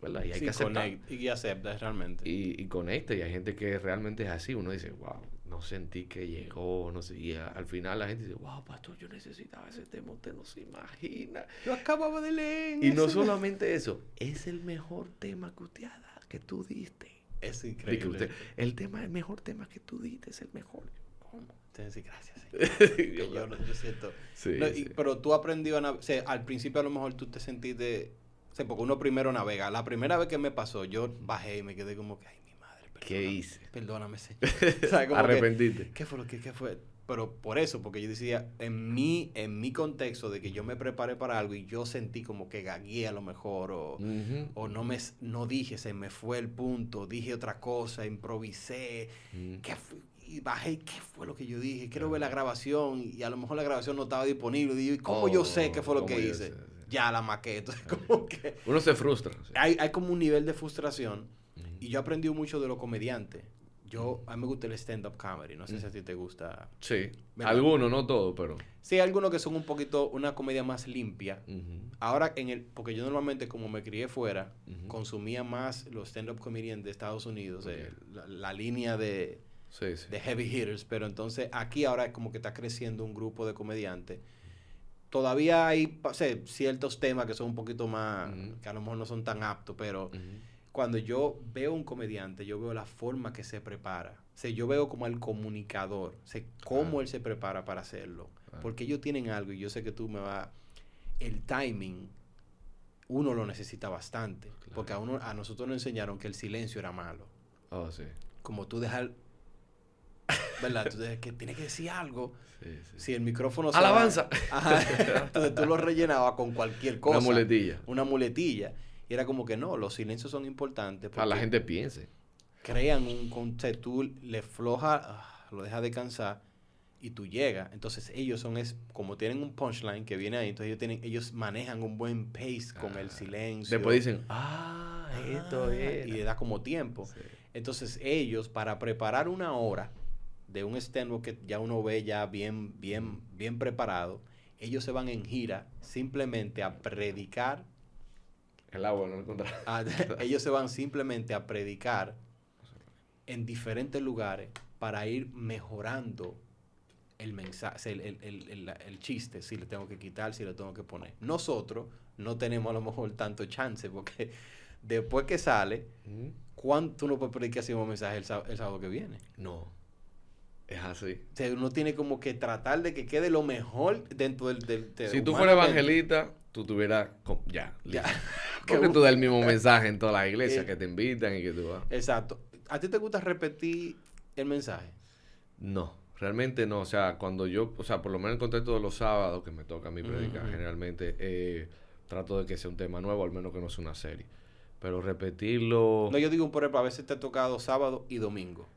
¿Verdad? Y hay que aceptar. y aceptas realmente. Y, y conecta, y hay gente que realmente es así. Uno dice, wow, no sentí que llegó, no sé. Y al final la gente dice, wow, pastor, yo necesitaba ese tema, usted no se imagina. Yo acababa de leer. Y no solamente eso, es el mejor tema que usted ha dado, que tú diste. Es increíble. el tema, el mejor tema que tú diste es el mejor. ¿Cómo? Entonces, gracias. yo, yo, siento. Sí, pero tú aprendió a... O sea, al principio a lo mejor tú te sentiste porque uno primero navega. La primera vez que me pasó, yo bajé y me quedé como que, ay, mi madre, ¿Qué hice? Perdóname, señor. Arrepentiste. ¿Qué fue lo que qué fue? Pero por eso, porque yo decía, en mi, en mi contexto de que yo me preparé para algo y yo sentí como que gagué a lo mejor, o, o no me no dije, se me fue el punto, dije otra cosa, improvisé, ¿qué y bajé, ¿qué fue lo que yo dije? Quiero ver la grabación y a lo mejor la grabación no estaba disponible. Y ¿cómo yo sé qué fue lo que hice? Ya la maqueta. Como que Uno se frustra. Hay, hay, como un nivel de frustración. Y yo aprendí mucho de los comediantes. Yo, a mí me gusta el stand-up comedy. No sé si a ti te gusta. Sí. Algunos, no todo, pero. Sí, algunos que son un poquito una comedia más limpia. Ahora, en el porque yo normalmente, como me crié fuera, consumía más los stand-up comedians de Estados Unidos, la, línea de, de heavy hitters. Pero entonces aquí ahora como que está creciendo un grupo de comediantes todavía hay ciertos temas que son un poquito más, que a lo mejor no son tan aptos, pero cuando yo veo un comediante, yo veo la forma que se prepara. O yo veo como el comunicador, sé cómo él se prepara para hacerlo. Porque ellos tienen algo y yo sé que tú me vas... El timing, uno lo necesita bastante. Porque a, uno, a nosotros nos enseñaron que el silencio era malo. Oh, sí. Como tú dejar ¿verdad? Entonces, que tiene que decir algo. Si el micrófono... ¡Alabanza! entonces tú lo rellenabas con cualquier cosa. Una muletilla. Una muletilla. Y era como que no, los silencios son importantes. Para la gente piense. Crean un concepto, tú le floja, ah, lo dejas descansar y tú llegas. Entonces ellos son, es como tienen un punchline que viene ahí, entonces ellos, tienen, ellos manejan un buen pace con el ah. silencio. Después dicen, ah, esto ah", es. Y le da como tiempo. Entonces ellos, para preparar una hora, de un stand que ya uno ve ya bien, bien, bien preparado, ellos se van en gira simplemente a predicar. El agua, no ellos se van simplemente a predicar en diferentes lugares para ir mejorando el mensaje, el, chiste, si le tengo que quitar, si le tengo que poner. Nosotros no tenemos a lo mejor tanto chance porque después que sale, ¿cuánto uno puede predicar ese mismo mensaje el sábado que viene? No. Es así. O sea, uno tiene como que tratar de que quede lo mejor dentro del... del, si tú fueras evangelista, tú tuvieras... Ya, ya. Porque tú das el mismo mensaje en todas las iglesias eh, que te invitan y que tú vas. Exacto. ¿A ti te gusta repetir el mensaje? No, realmente no. O sea, cuando yo... O sea, por lo menos en el contexto de los sábados que me toca a mí predicar, generalmente eh, trato de que sea un tema nuevo, al menos que no sea una serie. Pero repetirlo... No, yo digo, por ejemplo, a veces te ha tocado sábado y domingo.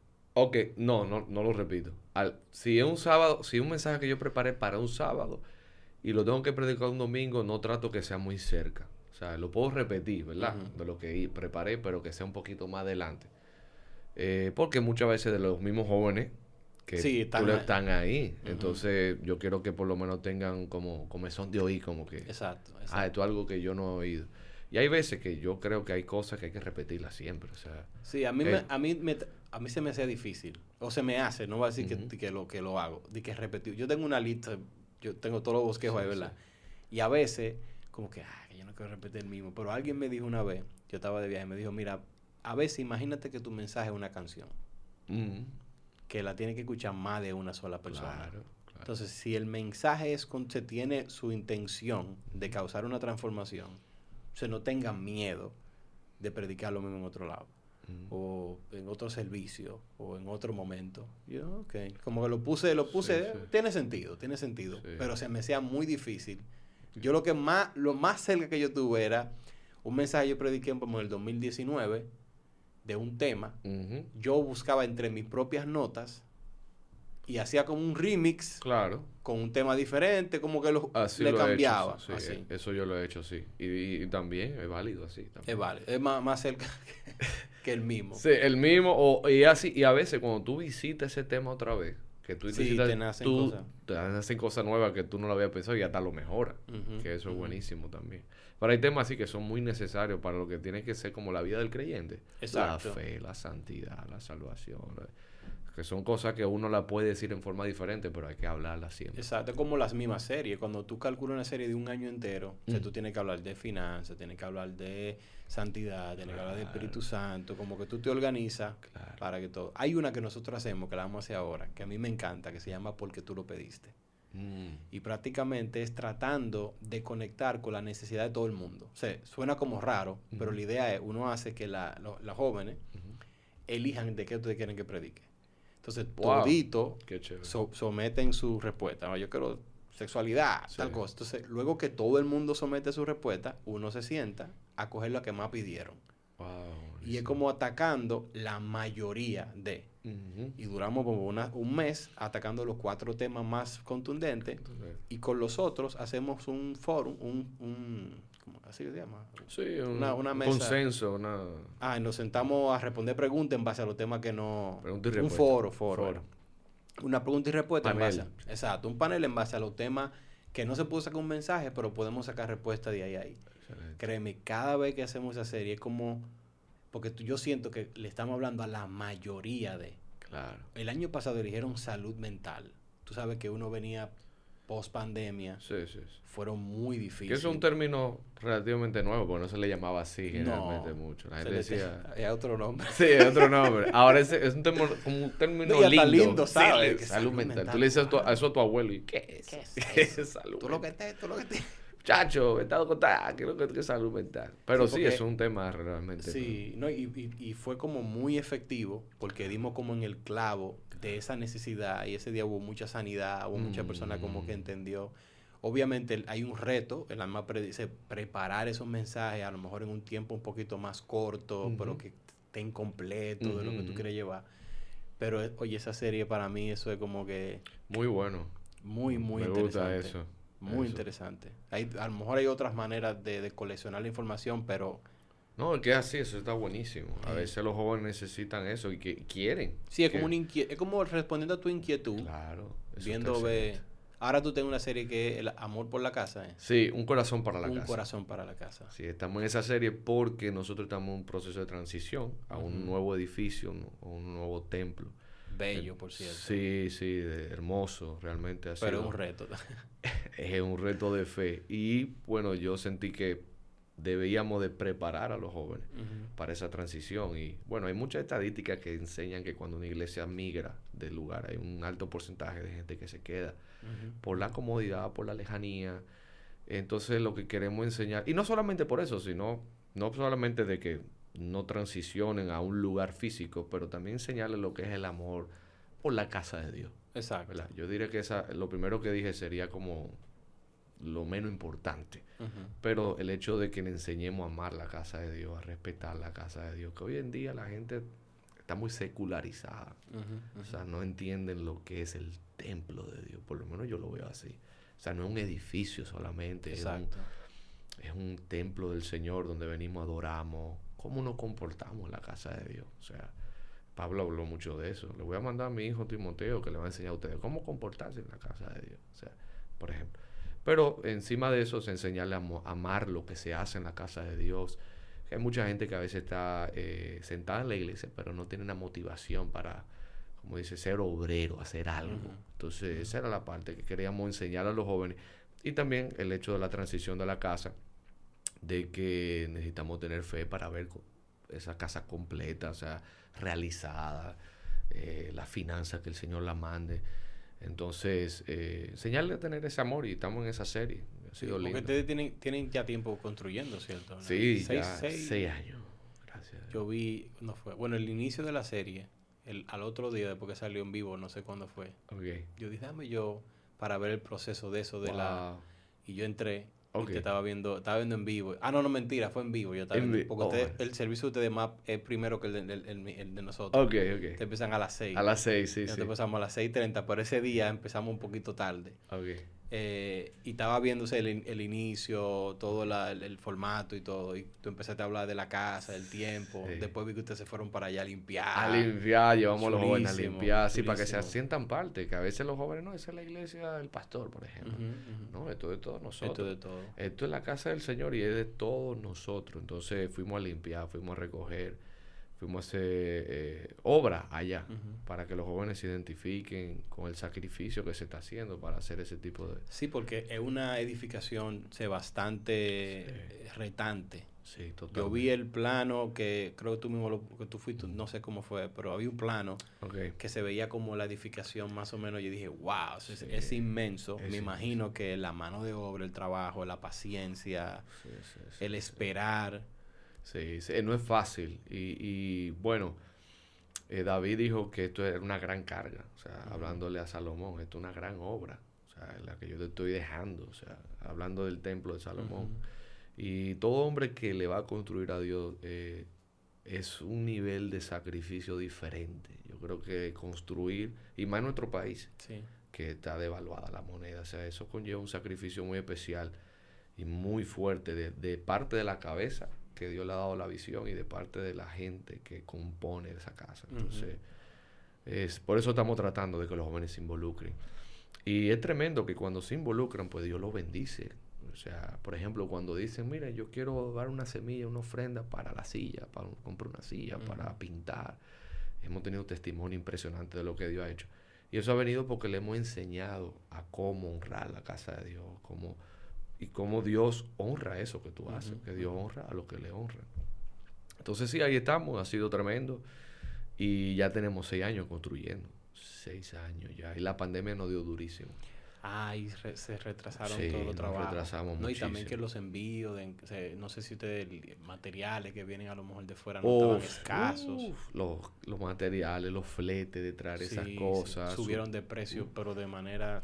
Ok, no, no, no lo repito. Al, si es un sábado, si es un mensaje que yo preparé para un sábado y lo tengo que predicar un domingo, no trato que sea muy cerca. O sea, lo puedo repetir, ¿verdad? De lo que preparé, pero que sea un poquito más adelante. Eh, porque muchas veces de los mismos jóvenes que Sí, están, ahí. están ahí. Entonces, yo quiero que por lo menos tengan como comezón de oír, como que, Exacto. ah, esto es algo que yo no he oído. Y hay veces que yo creo que hay cosas que hay que repetirlas siempre, o sea, Sí, a mí, Eh. me, a, mí me, a mí se me hace difícil. O se me hace, no voy a decir que, que lo, que lo hago, de que repetir. Yo tengo una lista, yo tengo todos los bosquejos ahí, Sí, ¿verdad? Y a veces, como que, ah, que yo no quiero repetir el mismo. Pero alguien me dijo una vez, yo estaba de viaje, me dijo, mira, a veces imagínate que tu mensaje es una canción, que la tiene que escuchar más de una sola persona. claro, claro. Entonces, si el mensaje es con, se tiene su intención de causar una transformación, o sea, no tengan miedo de predicar lo mismo en otro lado, Mm. o en otro servicio, o en otro momento. Yo, ok, como que lo puse, lo puse, Sí, sí. tiene sentido, tiene sentido, Sí. pero se me hacía muy difícil. Yo lo que más, lo más cerca que yo tuve era un mensaje que yo prediqué como en el 2019 de un tema yo buscaba entre mis propias notas y hacía como un remix Claro. con un tema diferente, como que lo, Así le lo he hecho, cambiaba. sí, así. eh, Eso yo lo he hecho, sí. Y, y- y también es válido así. También. Es vale, es más, más cerca que, que el mismo. Sí, el mismo, o, y así, y a veces cuando tú visitas ese tema otra vez, que tú Sí, visitas, te nacen tú- cosas. te nacen cosas nuevas que tú no lo habías pensado y hasta lo mejora, que eso es buenísimo también. Pero hay temas así que son muy necesarios para lo que tiene que ser como la vida del creyente. Exacto. La fe, la santidad, la salvación, la- que son cosas que uno la puede decir en forma diferente, pero hay que hablarlas siempre. Exacto, es como las mismas series. Cuando tú calculas una serie de un año entero, o sea, Mm. tú tienes que hablar de finanzas, tienes que hablar de santidad, tienes que hablar del Espíritu Santo, como que tú te organizas Claro. para que todo. Hay una que nosotros hacemos, que la vamos a hacer ahora, que a mí me encanta, que se llama Porque tú lo pediste. Mm, y prácticamente es tratando de conectar con la necesidad de todo el mundo. O sea, suena como raro, pero Ujú. la idea es, uno hace que la- las jóvenes elijan de qué ustedes quieren que predique. Entonces, Wow. todito so- someten su respuesta. "Ah, Yo quiero sexualidad, Sí. tal cosa. Entonces, luego que todo el mundo somete su respuesta, uno se sienta a coger lo que más pidieron. Wow, Y es como atacando la mayoría de. Y duramos como una- un mes atacando los cuatro temas más contundentes Entonces, y con los otros hacemos un foro, un, un ¿cómo así se llama? Sí, un, Una- una un mesa. consenso, una... Ah, y nos sentamos a responder preguntas en base a los temas que no... Pregunta y un respuesta. foro, foro. Foro. era. Una pregunta y respuesta en Panel. base a- Exacto, un panel en base a los temas que no se pudo sacar un mensaje, pero podemos sacar respuesta de ahí a ahí. Excelente. Créeme, cada vez que hacemos esa serie es como... Porque tú- yo siento que le estamos hablando a la mayoría de... Claro. El año pasado eligieron salud mental. Tú sabes que uno venía post pandemia. Sí, sí, sí. Fueron muy Que difíciles. es un término relativamente nuevo, porque no se le llamaba así generalmente No, mucho. La Se gente decía... Es otro nombre. Sí, es otro nombre. Ahora es, es un, término, como un término No, lindo. lindo, Sí, ¿sabes? Que salud mental. mental, Tú le dices a tu- eso a tu abuelo y ¿qué es? ¿Qué es ¿Qué es salud Tú lo que mental? estés, tú lo que estado contada, ¿qué es lo que es salud mental? Pero Sí, sí, porque- es un tema realmente. Sí, no, y, y- y fue como muy efectivo porque dimos como en el clavo de esa necesidad y ese día hubo mucha sanidad, hubo mucha persona como que Mm. entendió. Obviamente hay un reto, el alma predice preparar esos mensajes a lo mejor en un tiempo un poquito más corto, pero que estén completos de lo que tú quieres llevar. Pero eh, oye, esa serie para mí eso es como que Muy bueno. muy, muy Me interesante. gusta eso. Muy eso. interesante. Hay, a lo mejor hay otras maneras de, de coleccionar la información, pero No, que es así, eso está buenísimo. A veces los jóvenes necesitan eso y que quieren. sí, es que- como, inquie- es como respondiendo a tu inquietud, Claro. viendo, ve, ahora tú tienes una serie que es El Amor por la Casa, ¿eh? Sí, un corazón para la Un casa. corazón para la casa. Sí, estamos en esa serie porque nosotros estamos en un proceso de transición a un nuevo edificio, un, un nuevo templo. Bello, por cierto. Sí, sí, de- hermoso, realmente pero es un reto. es un reto de fe. Y bueno, yo sentí que debíamos de preparar a los jóvenes para esa transición. Y bueno, hay muchas estadísticas que enseñan que cuando una iglesia migra del lugar, hay un alto porcentaje de gente que se queda por la comodidad, por la lejanía. Entonces lo que queremos enseñar, y no solamente por eso, sino no solamente de que no transicionen a un lugar físico, pero también enseñarles lo que es el amor por la casa de Dios. Exacto. ¿verdad? Yo diría que esa, lo primero que dije sería como lo menos importante. Pero el hecho de que le enseñemos a amar la casa de Dios, a respetar la casa de Dios, que hoy en día la gente está muy secularizada. O sea, no entienden lo que es el templo de Dios. Por lo menos yo lo veo así. O sea, no es un edificio solamente. Es un, es un templo del Señor donde venimos, adoramos. ¿Cómo nos comportamos en la casa de Dios? O sea, Pablo habló mucho de eso. Le voy a mandar a mi hijo Timoteo que le va a enseñar a ustedes cómo comportarse en la casa de Dios. O sea, por ejemplo. Pero encima de eso es enseñarle a amar lo que se hace en la casa de Dios. Hay mucha gente que a veces está eh, sentada en la iglesia, pero no tiene una motivación para, como dice, ser obrero, hacer algo. Entonces, esa era la parte que queríamos enseñar a los jóvenes. Y también el hecho de la transición de la casa, de que necesitamos tener fe para ver esa casa completa, o sea, realizada, eh, la finanza que el Señor la mande. Entonces, eh, enseñarle a tener ese amor y estamos en esa serie. Ha sido Porque ustedes tienen, tienen ya tiempo construyendo, ¿cierto? Sí, seis, seis, años. Gracias. Yo vi, no fue, bueno, el inicio de la serie, el, al otro día después que salió en vivo, no sé cuándo fue. Okay. Yo dije, dame yo para ver el proceso de eso, de la... Y yo entré Okay. estaba viendo, estaba viendo en vivo. Ah, no, no, mentira, fue en vivo. Yo estaba viendo, porque oh, el servicio de ustedes más es primero que el de, el, de nosotros. Ok, ok. Te empiezan a las 6. A las 6, sí, sí. empezamos a las 6.30, pero ese día empezamos un poquito tarde. Ok. Eh, y estaba viéndose el, el inicio, todo el, formato y todo. Y tú empezaste a hablar de la casa, del tiempo. Después vi que ustedes se fueron para allá a limpiar. A limpiar, llevamos a los jóvenes a limpiar. Sí, para que se sientan parte. Que a veces los jóvenes, no, esa es la iglesia del pastor, por ejemplo. No, esto es de todos nosotros. Esto es de todo. Esto es la casa del Señor y es de todos nosotros. Entonces fuimos a limpiar, fuimos a recoger fuimos a hacer eh, obra allá para que los jóvenes se identifiquen con el sacrificio que se está haciendo para hacer ese tipo de... Sí, porque es una edificación sé, bastante retante. Sí, totalmente. Yo vi el plano que creo que tú mismo lo, que tú fuiste, no sé cómo fue, pero había un plano que se veía como la edificación más o menos. Yo dije, wow, es, inmenso. Me imagino que la mano de obra, el trabajo, la paciencia, el esperar Sí, no es fácil. Y, y bueno, eh, David dijo que esto era una gran carga, o sea, hablándole a Salomón, esto es una gran obra, o sea, la que yo te estoy dejando, o sea, hablando del templo de Salomón. Y todo hombre que le va a construir a Dios eh, es un nivel de sacrificio diferente. Yo creo que construir, y más en nuestro país, que está devaluada la moneda, o sea, eso conlleva un sacrificio muy especial y muy fuerte de, de parte de la cabeza que Dios le ha dado la visión y de parte de la gente que compone esa casa. Entonces, es, por eso estamos tratando de que los jóvenes se involucren. Y es tremendo que cuando se involucran, pues Dios los bendice. O sea, por ejemplo, cuando dicen, mira, yo quiero dar una semilla, una ofrenda para la silla, para comprar una silla, para pintar. Hemos tenido testimonio impresionante de lo que Dios ha hecho. Y eso ha venido porque le hemos enseñado a cómo honrar la casa de Dios, cómo y cómo Dios honra eso que tú haces, que Dios honra a lo que le honra. Entonces sí, ahí estamos, ha sido tremendo y ya tenemos seis años construyendo, seis años ya, y la pandemia nos dio durísimo. Ah, y se retrasaron todos los trabajos. retrasamos no, Y también que los envíos, de, no sé si ustedes, materiales que vienen a lo mejor de fuera no estaban escasos. los, los, materiales, los fletes de traer esas cosas. subieron de precio, pero de manera...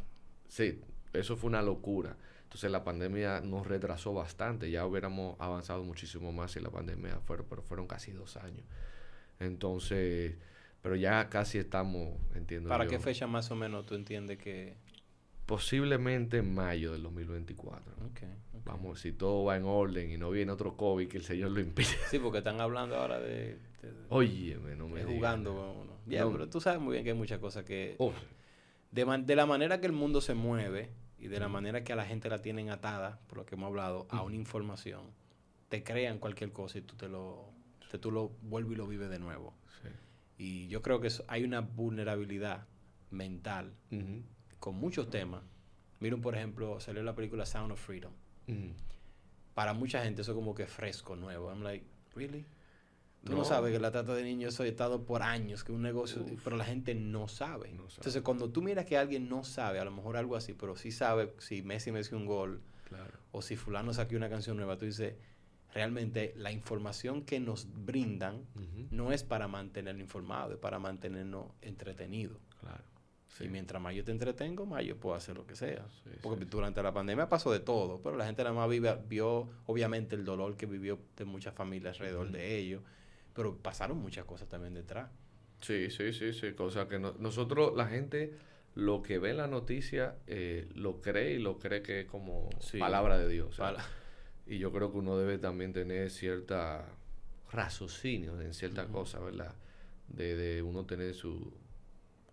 Sí, eso fue una locura. Entonces la pandemia nos retrasó bastante, ya hubiéramos avanzado muchísimo más si la pandemia fuera, pero fueron casi dos años. Entonces, pero ya casi estamos, entiendo. ¿Para qué fecha más o menos tú entiendes que...? Posiblemente en mayo del 2024. Okay, Vamos, si todo va en orden y no viene otro COVID que el Señor lo impide. Sí, porque están hablando ahora de... Oye, no me Jugando. Ya, pero tú sabes muy bien que hay muchas cosas que... de, de la manera que el mundo se mueve y de la manera que a la gente la tienen atada, por lo que hemos hablado, a una información, te crean cualquier cosa y tú te lo, te, tú lo vuelves y lo vives de nuevo. Y yo creo que hay una vulnerabilidad mental con muchos temas. Miren, por ejemplo, salió la película Sound of Freedom. Para mucha gente eso es como que fresco, nuevo. I'm like, really? Tú no. sabes que la trata de niños eso ha estado por años, que un negocio, pero la gente no sabe. Entonces, cuando tú miras que alguien no sabe, a lo mejor algo así, pero sí sabe si Messi metió un gol, o si fulano saqueó una canción nueva, tú dices, realmente la información que nos brindan no es para mantenernos informados, es para mantenernos entretenidos. Claro. Y mientras más yo te entretengo, más yo puedo hacer lo que sea. Porque durante la pandemia pasó de todo, pero la gente nada más vio obviamente el dolor que vivió de muchas familias alrededor de ellos pero pasaron muchas cosas también detrás. Sí, sí, sí, sí, cosa que nosotros, la gente, lo que ve en la noticia, eh, lo cree y lo cree que es como palabra de Dios. y yo creo que uno debe también tener cierta raciocinio en ciertas cosas, ¿verdad? de, de uno tener su,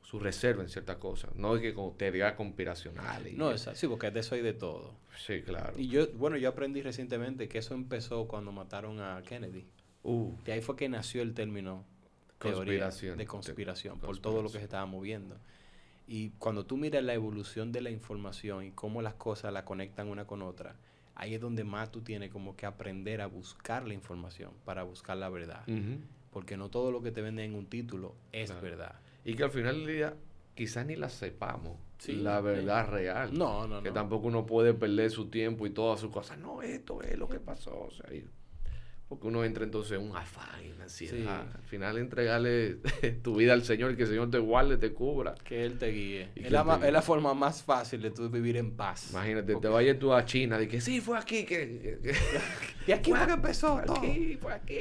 su reserva en ciertas cosas. No es que con teoría conspiracional. Y, No, exacto. Sí, porque de eso hay de todo. Sí, claro. Y yo, bueno, yo aprendí recientemente que eso empezó cuando mataron a Kennedy. Uh, De ahí fue que nació el término Conspiración. de conspiración, por todo lo que se estaba moviendo. Y cuando tú miras la evolución de la información y cómo las cosas la conectan una con otra, ahí es donde más tú tienes como que aprender a buscar la información para buscar la verdad. Porque no todo lo que te venden en un título es Claro. verdad. Y que al final del día quizás ni la sepamos. Sí, la sí. verdad real. No, no, que no. tampoco uno puede perder su tiempo y todas sus cosas. No, esto es lo que pasó. O sea, y- porque uno entra entonces en un afán, en una ansiedad. Sí. Al final entregarle tu vida al Señor y que el Señor te guarde, te cubra. Que Él te guíe. Y Es la, te es la forma más fácil de tú vivir en paz. Imagínate, te vayas tú a China de que sí, fue aquí, que... que- De aquí fue que empezó fue todo. aquí, fue aquí.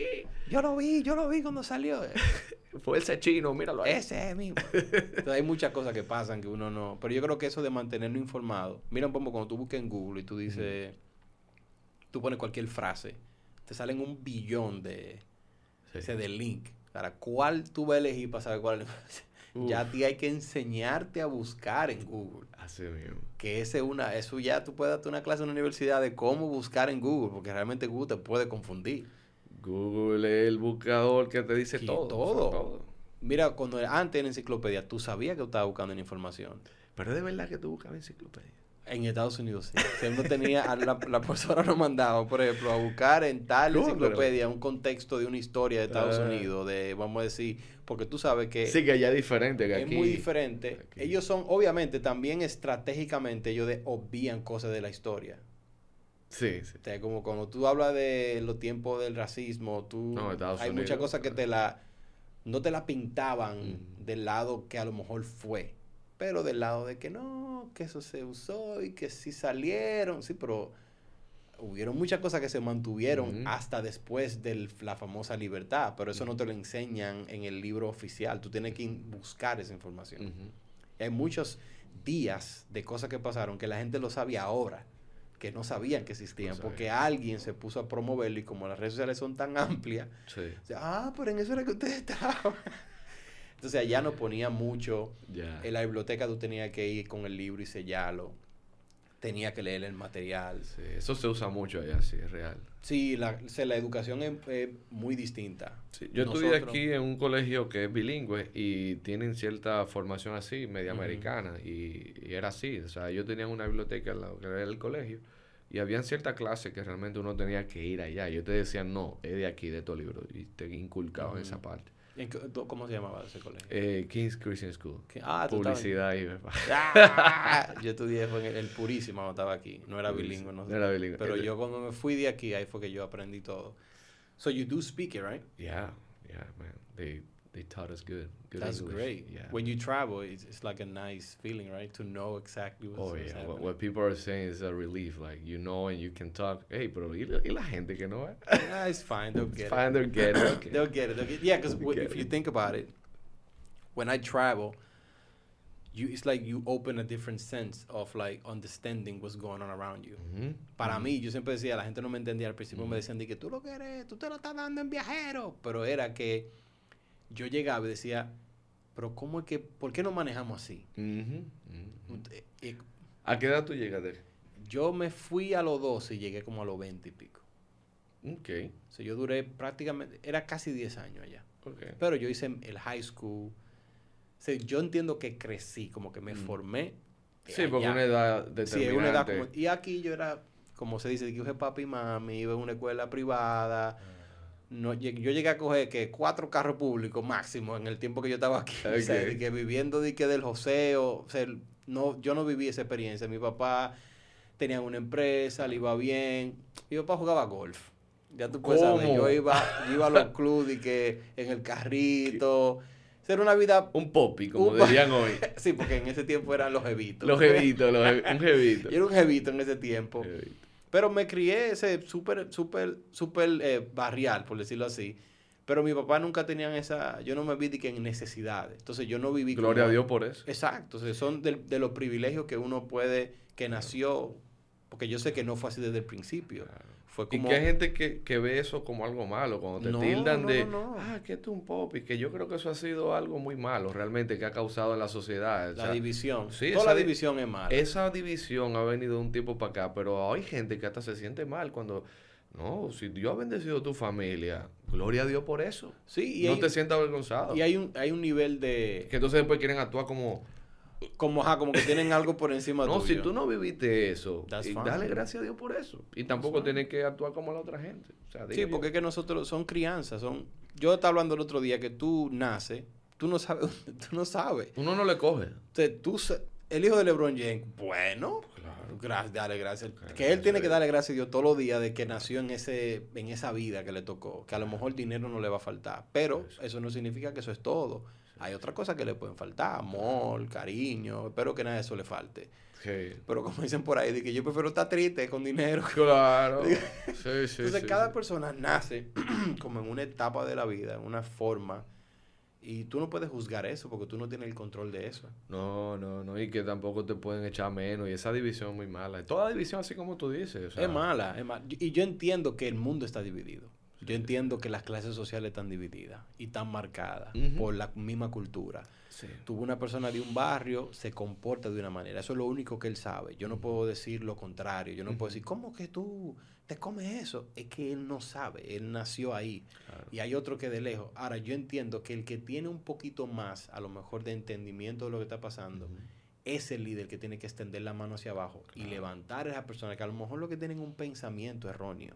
Yo lo vi, yo lo vi cuando salió. Fue ese chino, míralo ahí. Ese es mismo. Entonces, hay muchas cosas que pasan que uno no. Pero yo creo que eso de mantenerlo informado. Mira un poco cuando tú buscas en Google y tú dices. Tú pones cualquier frase. Te salen un billón de, Sí. ese de link. Para cuál tú vas a elegir para saber cuál. Uf. Ya a ti hay que enseñarte a buscar en Google. Así mismo. Que ese una, eso ya tú puedes darte una clase en la universidad de cómo buscar en Google, porque realmente Google te puede confundir. Google es el buscador que te dice todo. todo. Mira, cuando antes en enciclopedia, tú sabías que tú estabas buscando una información. Pero es de verdad que tú buscabas enciclopedia. En Estados Unidos, sí. Si uno tenía, la, la profesora nos mandaba, por ejemplo, a buscar en tal ¿Cómo, enciclopedia un contexto de una historia de Estados Ah. Unidos, de, vamos a decir, porque tú sabes que Sí, que allá es diferente que es aquí. muy diferente. aquí. Ellos son, obviamente, también estratégicamente, ellos de, obvían cosas de la historia. Sí, sí. O sea, como cuando tú hablas de los tiempos del racismo, tú No, Estados hay Unidos, muchas cosas que claro. te la no te la pintaban Ujú. del lado que a lo mejor fue, pero del lado de que no, que eso se usó y que sí salieron, sí, pero hubieron muchas cosas que se mantuvieron hasta después de la famosa libertad, pero eso no te lo enseñan en el libro oficial, tú tienes que buscar esa información. Y hay muchos días de cosas que pasaron que la gente lo sabe ahora, que no sabían que existían, No porque alguien se puso a promoverlo y como las redes sociales son tan amplias, Sí. o sea, ah, pero en eso era que ustedes estaban. Entonces allá nos ponía mucho, en la biblioteca tú tenías que ir con el libro y sellarlo, tenía que leer el material. Sí, eso se usa mucho allá, sí, es real. Sí, la, la educación es, es muy distinta. Sí, Yo estudié aquí en un colegio que es bilingüe y tienen cierta formación así, media americana, y, y era así. O sea, yo tenía una biblioteca en la que era el colegio y habían ciertas clases que realmente uno tenía que ir allá. Yo te decía, no, es de aquí, de estos libros, y te inculcaban esa Ujú. parte. ¿En qué- ¿Cómo se llamaba ese colegio? Eh, King's Christian School. ¿Qué? Ah, tú Publicidad y... Ah, yo estudié fue en el, el Purísimo cuando estaba aquí. No era bilingüe, no sé. No era bilingüe. Pero yo cuando me fui de aquí, ahí fue que yo aprendí todo. So you do speak it, right? Yeah, yeah, man. They, they taught us good. good That's English. great. Yeah. When you travel, it's, it's like a nice feeling, right? To know exactly what's, Oh yeah, what, happening. what people are saying is a relief. Like you know and you can talk. Hey, pero y la, y la gente que no es. Ah, it's fine. They'll It's get fine, it. they'll get it. Okay. They'll get it. They'll get, yeah, because get if you think about it, when I travel, you it's like you open a different sense of like understanding what's going on around you. Ujú, Para ujú. mí, yo siempre decía, la gente no me entendía al principio, me mm-hmm. decían de que tú lo que eres, tú te lo estás dando en viajero. Pero era que yo llegaba y decía, pero ¿cómo es que, por qué no manejamos así? Eh, eh, ¿A qué edad tú llegaste? Yo me fui a los 12 y llegué como a los 20 y pico. Ok, O sea, yo duré prácticamente, era casi 10 años allá. ok. Pero yo hice el high school. O sea, yo entiendo que crecí, como que me Mm. formé. Sí, porque una edad Sí, determinante. es una edad como... Y aquí yo era, como se dice, que yo papi y mami, iba a una escuela privada. No, yo llegué a coger que cuatro carros públicos máximo en el tiempo que yo estaba aquí. O sea, Ok. de que viviendo de que del joseo. O sea, no, yo no viví esa experiencia. Mi papá tenía una empresa, le iba bien. Mi papá jugaba golf. Ya tú puedes saber, yo iba, yo iba a los clubes y que en el carrito. O sea, era una vida... Un popi, como Un dirían hoy. Sí, porque en ese tiempo eran los jevitos. Los jevitos, los jevi- un jevito. Yo era un jevito en ese tiempo. Jevito. Pero me crié ese súper, súper, súper eh, barrial, por decirlo así. Pero mi papá nunca tenían esa... Yo no me vi de que en necesidades. Entonces yo no viví... Gloria como- a Dios por eso. Exacto. Sea, son de, de los privilegios que uno puede... Que nació... Porque yo sé que no fue así desde el principio. Claro. Fue Y que hay gente que, que ve eso como algo malo, cuando te No, tildan no, de, no, no. ah, que es un pop, y que yo creo que eso ha sido algo muy malo realmente que ha causado en la sociedad. O La división. sí, Toda esa la di- división es mala. Esa división ha venido de un tiempo para acá, pero hay gente que hasta se siente mal cuando, no, si Dios ha bendecido tu familia, gloria a Dios por eso. Sí, y, no hay, te sientas avergonzado. y hay, un, hay un nivel de... Que entonces después quieren actuar como, Como, ajá, como que tienen algo por encima no, tuyo. si tú no viviste eso, That's y fine. dale gracias a Dios por eso. Y tampoco tienes que actuar como la otra gente. O sea, Sí, yo. porque es que nosotros son crianzas, son... Yo estaba hablando el otro día que tú naces, tú no sabes, tú no sabes. uno no le coge. Entonces, tú, sa- el hijo de LeBron James, bueno, Claro. gracias, dale gracias. Claro, que él tiene que darle gracias a Dios todos los días de que nació en ese en esa vida que le tocó, que a lo mejor dinero no le va a faltar, pero eso no significa que eso es todo. Hay otras cosas que le pueden faltar, amor, cariño, espero que nada de eso le falte. Sí. Pero como dicen por ahí, de que yo prefiero estar triste con dinero. Claro. sí, sí, Entonces sí, cada sí. persona nace como en una etapa de la vida, en una forma, y tú no puedes juzgar eso porque tú no tienes el control de eso. No, no, no, y que tampoco te pueden echar menos, y esa división es muy mala. Toda división, así como tú dices. o sea, es mala, es mala. Y yo entiendo que el mundo está dividido. Yo entiendo que las clases sociales están divididas y están marcadas por la misma cultura. Sí. Tuvo una persona de un barrio, se comporta de una manera. Eso es lo único que él sabe. Yo no puedo decir lo contrario. Yo no puedo decir, ¿cómo que tú te comes eso? Es que él no sabe. Él nació ahí. Claro. Y hay otro que de lejos. Ahora, yo entiendo que el que tiene un poquito más, a lo mejor, de entendimiento de lo que está pasando, es el líder que tiene que extender la mano hacia abajo y levantar a esas personas que a lo mejor lo que tienen un pensamiento erróneo.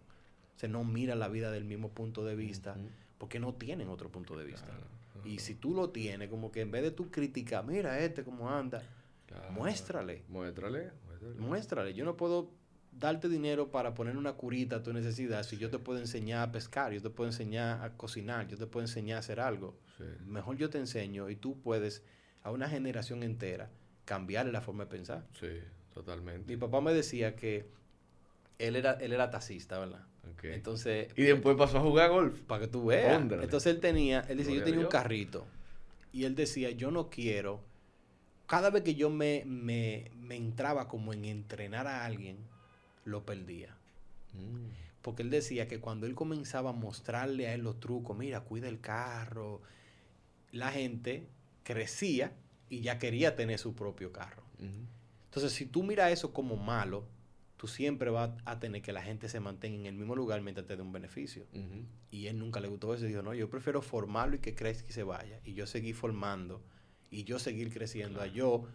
O sea, no mira la vida del mismo punto de vista porque no tienen otro punto de vista. Claro, Y si tú lo tienes, como que en vez de tú criticar, mira este cómo anda, claro. muéstrale. Muéstrale, muéstrale. muéstrale. Yo no puedo darte dinero para poner una curita a tu necesidad si yo te puedo enseñar a pescar, yo te puedo enseñar a cocinar, yo te puedo enseñar a hacer algo. Sí. Mejor yo te enseño y tú puedes a una generación entera cambiarle la forma de pensar. Sí, totalmente. Mi papá me decía que él era, él era taxista, ¿verdad? Entonces, Y después pasó a jugar golf. para que tú veas. Entonces él tenía, él decía, yo tenía un carrito. Y él decía, yo no quiero. Cada vez que yo me, me, me entraba como en entrenar a alguien, lo perdía. Mm. Porque él decía que cuando él comenzaba a mostrarle a él los trucos, mira, cuida el carro, la gente crecía y ya quería tener su propio carro. Entonces, si tú miras eso como malo, tú siempre vas a tener que la gente se mantenga en el mismo lugar mientras te dé un beneficio. Y él nunca le gustó eso. Dijo, no, yo prefiero formarlo y que crezca y se vaya. Y yo seguir formando y yo seguir creciendo. A yo,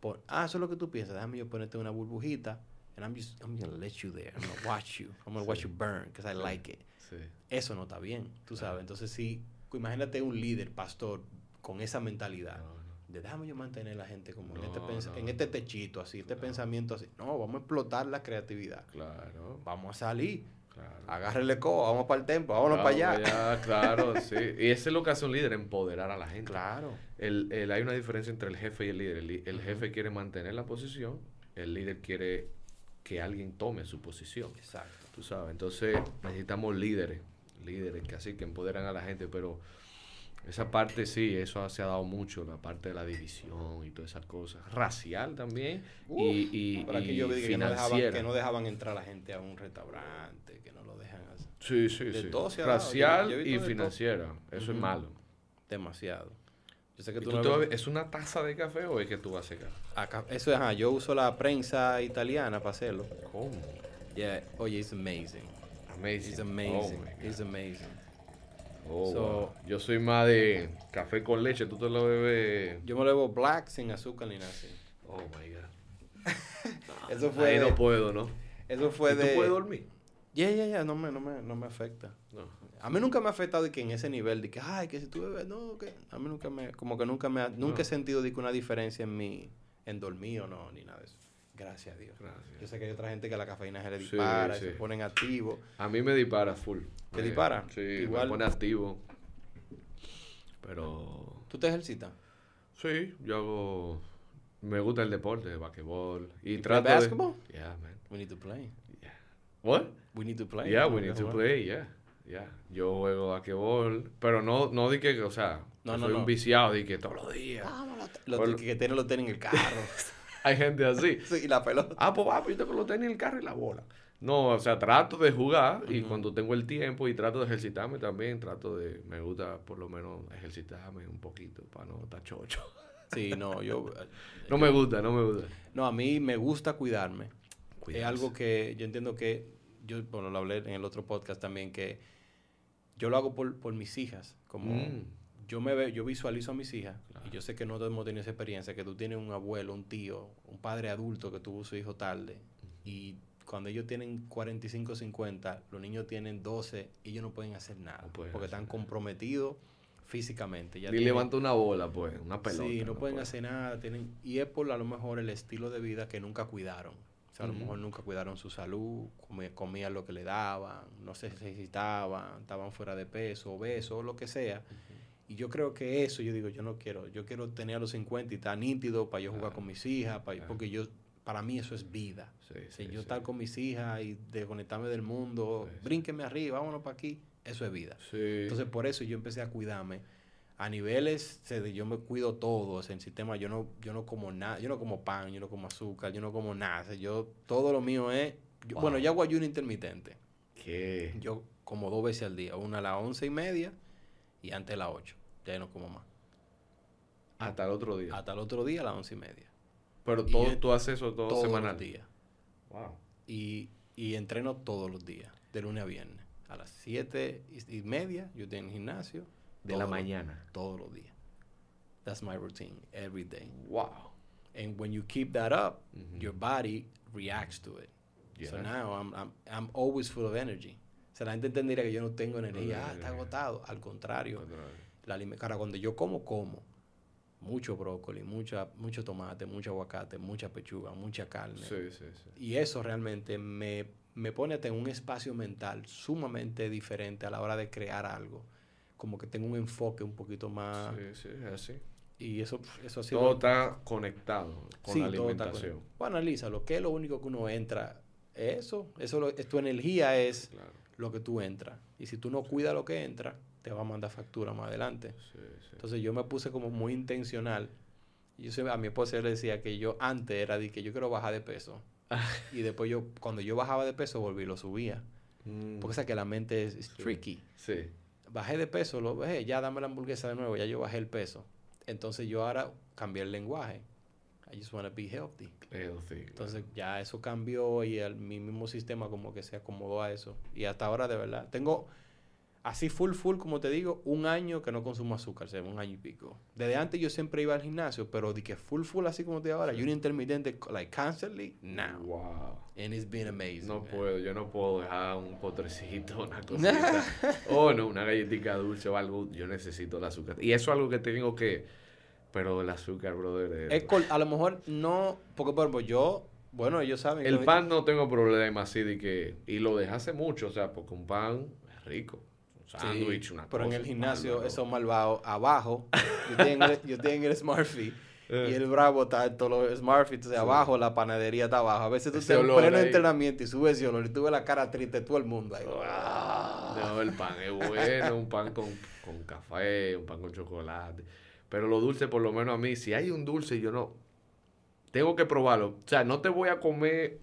por, ah, eso es lo que tú piensas. Déjame yo ponerte una burbujita. And I'm just, I'm gonna let you there. I'm gonna watch you. I'm gonna watch you burn because I like it. Sí. Eso no está bien, tú sabes. Entonces, sí, imagínate un líder, pastor, con esa mentalidad. De déjame yo mantener a la gente como en, este No, pens- no, en este techito así, este pensamiento así. No, vamos a explotar la creatividad. Claro. Vamos a salir. Claro. Agárrele cojo, vamos para el templo, vámonos para allá. Claro, sí. Y eso es lo que hace un líder, empoderar a la gente. Claro. El, el- hay una diferencia entre el jefe y el líder. El, el jefe quiere mantener la posición, el líder quiere que alguien tome su posición. Exacto. Tú sabes, entonces necesitamos líderes, líderes que así que empoderan a la gente, pero esa parte sí, eso se ha dado mucho, la parte de la división y todas esas cosas. Racial también Uf, y, y, y yo vi que no, dejaban, que no dejaban entrar a la gente a un restaurante, que no lo dejan hacer. Sí, sí, de sí. todo se ha dado, Racial yo y todo. financiera, eso es malo. Demasiado. Yo sé que ¿Y tú tú no ves- ¿Es una taza de café o es que tú vas a secar? Acá, eso es, ajá, yo uso la prensa italiana para hacerlo. ¿Cómo? Yeah, oye, it's amazing. Amazing. It's Oh, amazing. God. it's amazing. Oh, So- wow. Yo soy más de café con leche, tú te lo bebes. Yo me lo bebo black sin azúcar ni nada así. Oh my god. Eso fue Ahí de, no puedo, ¿no? eso fue ¿Y de tú puedes dormir? Ya, ya, ya, no me, no me, no me afecta. No. A mí nunca me ha afectado de que en ese nivel de que, ay, que si tú bebes, no, que a mí nunca me, como que nunca me, ha- nunca No. he sentido de que una diferencia en mi, en dormir o no, ni nada de eso. Gracias a Dios. Gracias. Yo sé que hay otra gente que la cafeína se le dispara, y sí. se ponen activos. A mí me dispara full. ¿Te dispara? Sí, Igual. me pone activo. Pero ¿Tú te ejercitas? sí, yo hago me gusta el deporte, el basquetbol y You trato play de basketball? Yeah, man. We need to play. What? We need to play. yeah, we need to play, yeah. Yeah. Yo juego basquetbol, pero no no di que, o sea, No, no, soy no. un viciado de que todos los días. Los Por- que, que tienen los tenis en el carro. Hay gente así. sí, y la pelota. Ah, pues va, pues yo tengo los tenis, el carro y la bola. No, o sea, trato de jugar y cuando tengo el tiempo y trato de ejercitarme también, trato de, me gusta por lo menos ejercitarme un poquito para no estar chocho. Sí, no, yo... no me gusta, no me gusta. No, a mí me gusta cuidarme. Es algo que yo entiendo que, yo, bueno, lo hablé en el otro podcast también, que yo lo hago por, por mis hijas, como... Mm. Yo me veo, yo visualizo a mis hijas y yo sé que no hemos tenido esa experiencia, que tú tienes un abuelo, un tío, un padre adulto que tuvo su hijo tarde y cuando ellos tienen 45 o 50, los niños tienen 12 y ellos no pueden hacer nada. porque están comprometidos físicamente. y levanta una bola, pues, una pelota. Sí, no, pueden hacer nada. Tienen, y es por a lo mejor el estilo de vida que nunca cuidaron. O sea, a lo mejor nunca cuidaron su salud, comían, lo que le daban, no se necesitaban, estaban fuera de peso, obesos, lo que sea. Y yo creo que eso, yo digo, yo no quiero, yo quiero tener a los 50 y estar nítido para yo jugar con mis hijas, para, porque yo para mí eso es vida. si yo estar con mis hijas y desconectarme del mundo, brínqueme arriba, vámonos para aquí, eso es vida. Entonces por eso yo empecé a cuidarme. A niveles, yo me cuido todo, en sistema, yo no, yo no como nada, yo no como pan, yo no como azúcar, yo no como nada. yo, todo lo mío es, bueno, yo hago ayuno intermitente. ¿Qué? Yo como dos veces al día, una a las once y media y antes de las ocho. Ya no como más. Hasta el otro día. Hasta el otro día a las once y media. Pero todo, tú haces eso todo todos semanal. los días. Wow. Y, y, entreno todos los días, de lunes a viernes. A las siete y, media yo tengo gimnasio. De la mañana. todos los días. That's my routine, every day. Wow. And when you keep that up, your body reacts to it. So now I'm, I'm, I'm, always full of energy. O sea, la gente entendería que yo no tengo energía. ah, está agotado. Al contrario. La, cara, cuando yo como, como mucho brócoli, mucha, mucho tomate, mucho aguacate, mucha pechuga, mucha carne. Sí, sí, sí. Y eso realmente me, me pone en un espacio mental sumamente diferente a la hora de crear algo. Como que tengo un enfoque un poquito más... Sí, sí, es así. Y eso, eso ha sido... Todo está conectado con la alimentación. Bueno, analízalo. ¿Qué es lo único que uno entra? Eso. Eso es, tu energía es lo que tú entras. Y si tú no cuidas lo que entra, te va a mandar factura más adelante. Entonces yo me puse como muy intencional. Yo a mi esposa le decía que yo antes era de que yo quiero bajar de peso. y después yo, cuando yo bajaba de peso, volví y lo subía. Mm. Porque o que la mente es, tricky. Sí. Bajé de peso, lo bajé, ya dame la hamburguesa de nuevo, ya yo bajé el peso. Entonces yo ahora cambié el lenguaje. I just want to be healthy. Entonces ya eso cambió y el, mi mismo sistema como que se acomodó a eso. Y hasta ahora de verdad, tengo así full, full, como te digo, un año que no consumo azúcar, o un año y pico. Desde antes yo siempre iba al gimnasio, pero de que full, full, así como te digo ahora, yo un intermitente, like constantly, now. Wow. And it's been amazing. No puedo, yo no puedo dejar un potrecito, una cosita. oh, no, una galletita dulce o algo, yo necesito el azúcar. Y eso es algo que tengo que, pero el azúcar, brother. Es a lo mejor no, porque por ejemplo, yo bueno, ellos saben. El pan no tengo problema así de que. Y lo dejé hace mucho, o sea, porque un pan es rico sándwich, una Pero en el gimnasio, esos malvados abajo, yo tengo, yo tengo el Smartfit. y eh. el Bravo está en todos los Smartfit, entonces abajo la panadería está abajo. A veces tú te en pleno entrenamiento y subes ese olor y tú ves la cara triste de todo el mundo ahí. No, el pan es bueno, un pan con, con café, un pan con chocolate. Pero lo dulce, por lo menos a mí, si hay un dulce, yo no. Tengo que probarlo. O sea, no te voy a comer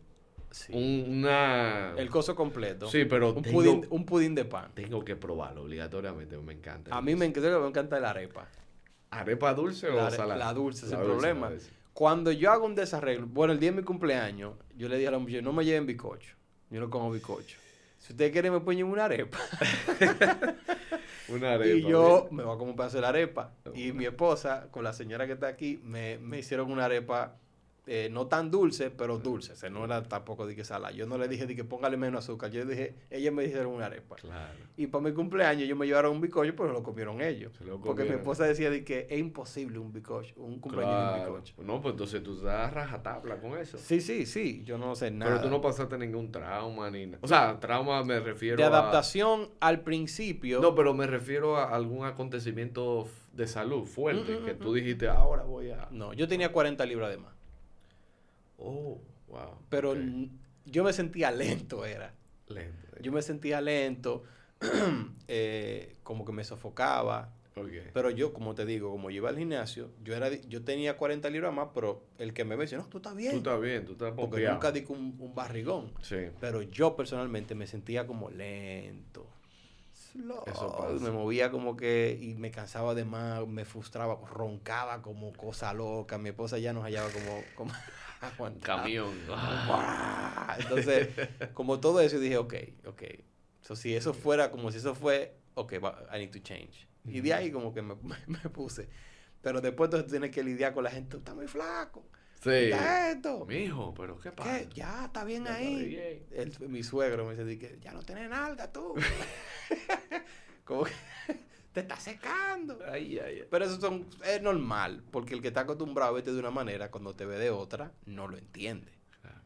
una... El coso completo. Sí, pero... Un, pudín, un pudín de pan. Tengo que probarlo obligatoriamente, me encanta. A mí me encanta, me encanta la arepa. ¿Arepa dulce o salada? La dulce, es el problema. Cuando yo hago un desarreglo, bueno, el día de mi cumpleaños, yo le dije a la mujer, no me lleven bicocho. Yo no como bicocho. Si ustedes quieren, me ponen una arepa. una arepa. Y yo me voy a comer un pedazo de la arepa. Y mi esposa, con la señora que está aquí, me, me hicieron una arepa eh, no tan dulce, pero dulce. O sea, no era tampoco de que salada. Yo no le dije de que póngale menos azúcar. Yo dije, ellas me dijeron una arepa. Y para mi cumpleaños ellos me llevaron un bicocho, pero lo comieron ellos. Porque mi esposa decía de que es imposible un bicocho, un cumpleaños de un bicocho. No, pues entonces tú das rajatabla con eso. Sí, sí, sí. Yo no sé nada. Pero tú no pasaste ningún trauma ni nada. O sea, trauma me refiero De adaptación al principio. No, pero me refiero a algún acontecimiento de salud fuerte que tú dijiste, ahora voy a... No, yo tenía 40 libras de más. Oh, wow. Pero yo me sentía lento, era. Lento. Yo me sentía lento, eh, como que me sofocaba. Pero yo, como te digo, como yo iba al gimnasio, yo era yo tenía 40 libras más, pero el que me ve dice, no, tú estás bien. Tú estás bien, tú estás Porque nunca di un, un barrigón. Sí. Pero yo personalmente me sentía como lento. Slow. Me movía como que y me cansaba de más, me frustraba, roncaba como cosa loca. Mi esposa ya nos hallaba como, como camión. Entonces, como todo eso, dije, ok, ok. So, si eso fuera como si eso fue, ok, I need to change. Y de ahí como que me, me, puse. Pero después entonces tienes que lidiar con la gente, está muy flaco. Sí. ¿Qué esto? Mijo, pero ¿qué pasa? ¿Qué? Ya, está bien ahí. mi suegro me dice que ya no tienes nalga tú. como que te está secando. Ay, ay, Pero eso son, es normal, porque el que está acostumbrado a verte de una manera, cuando te ve de otra, no lo entiende.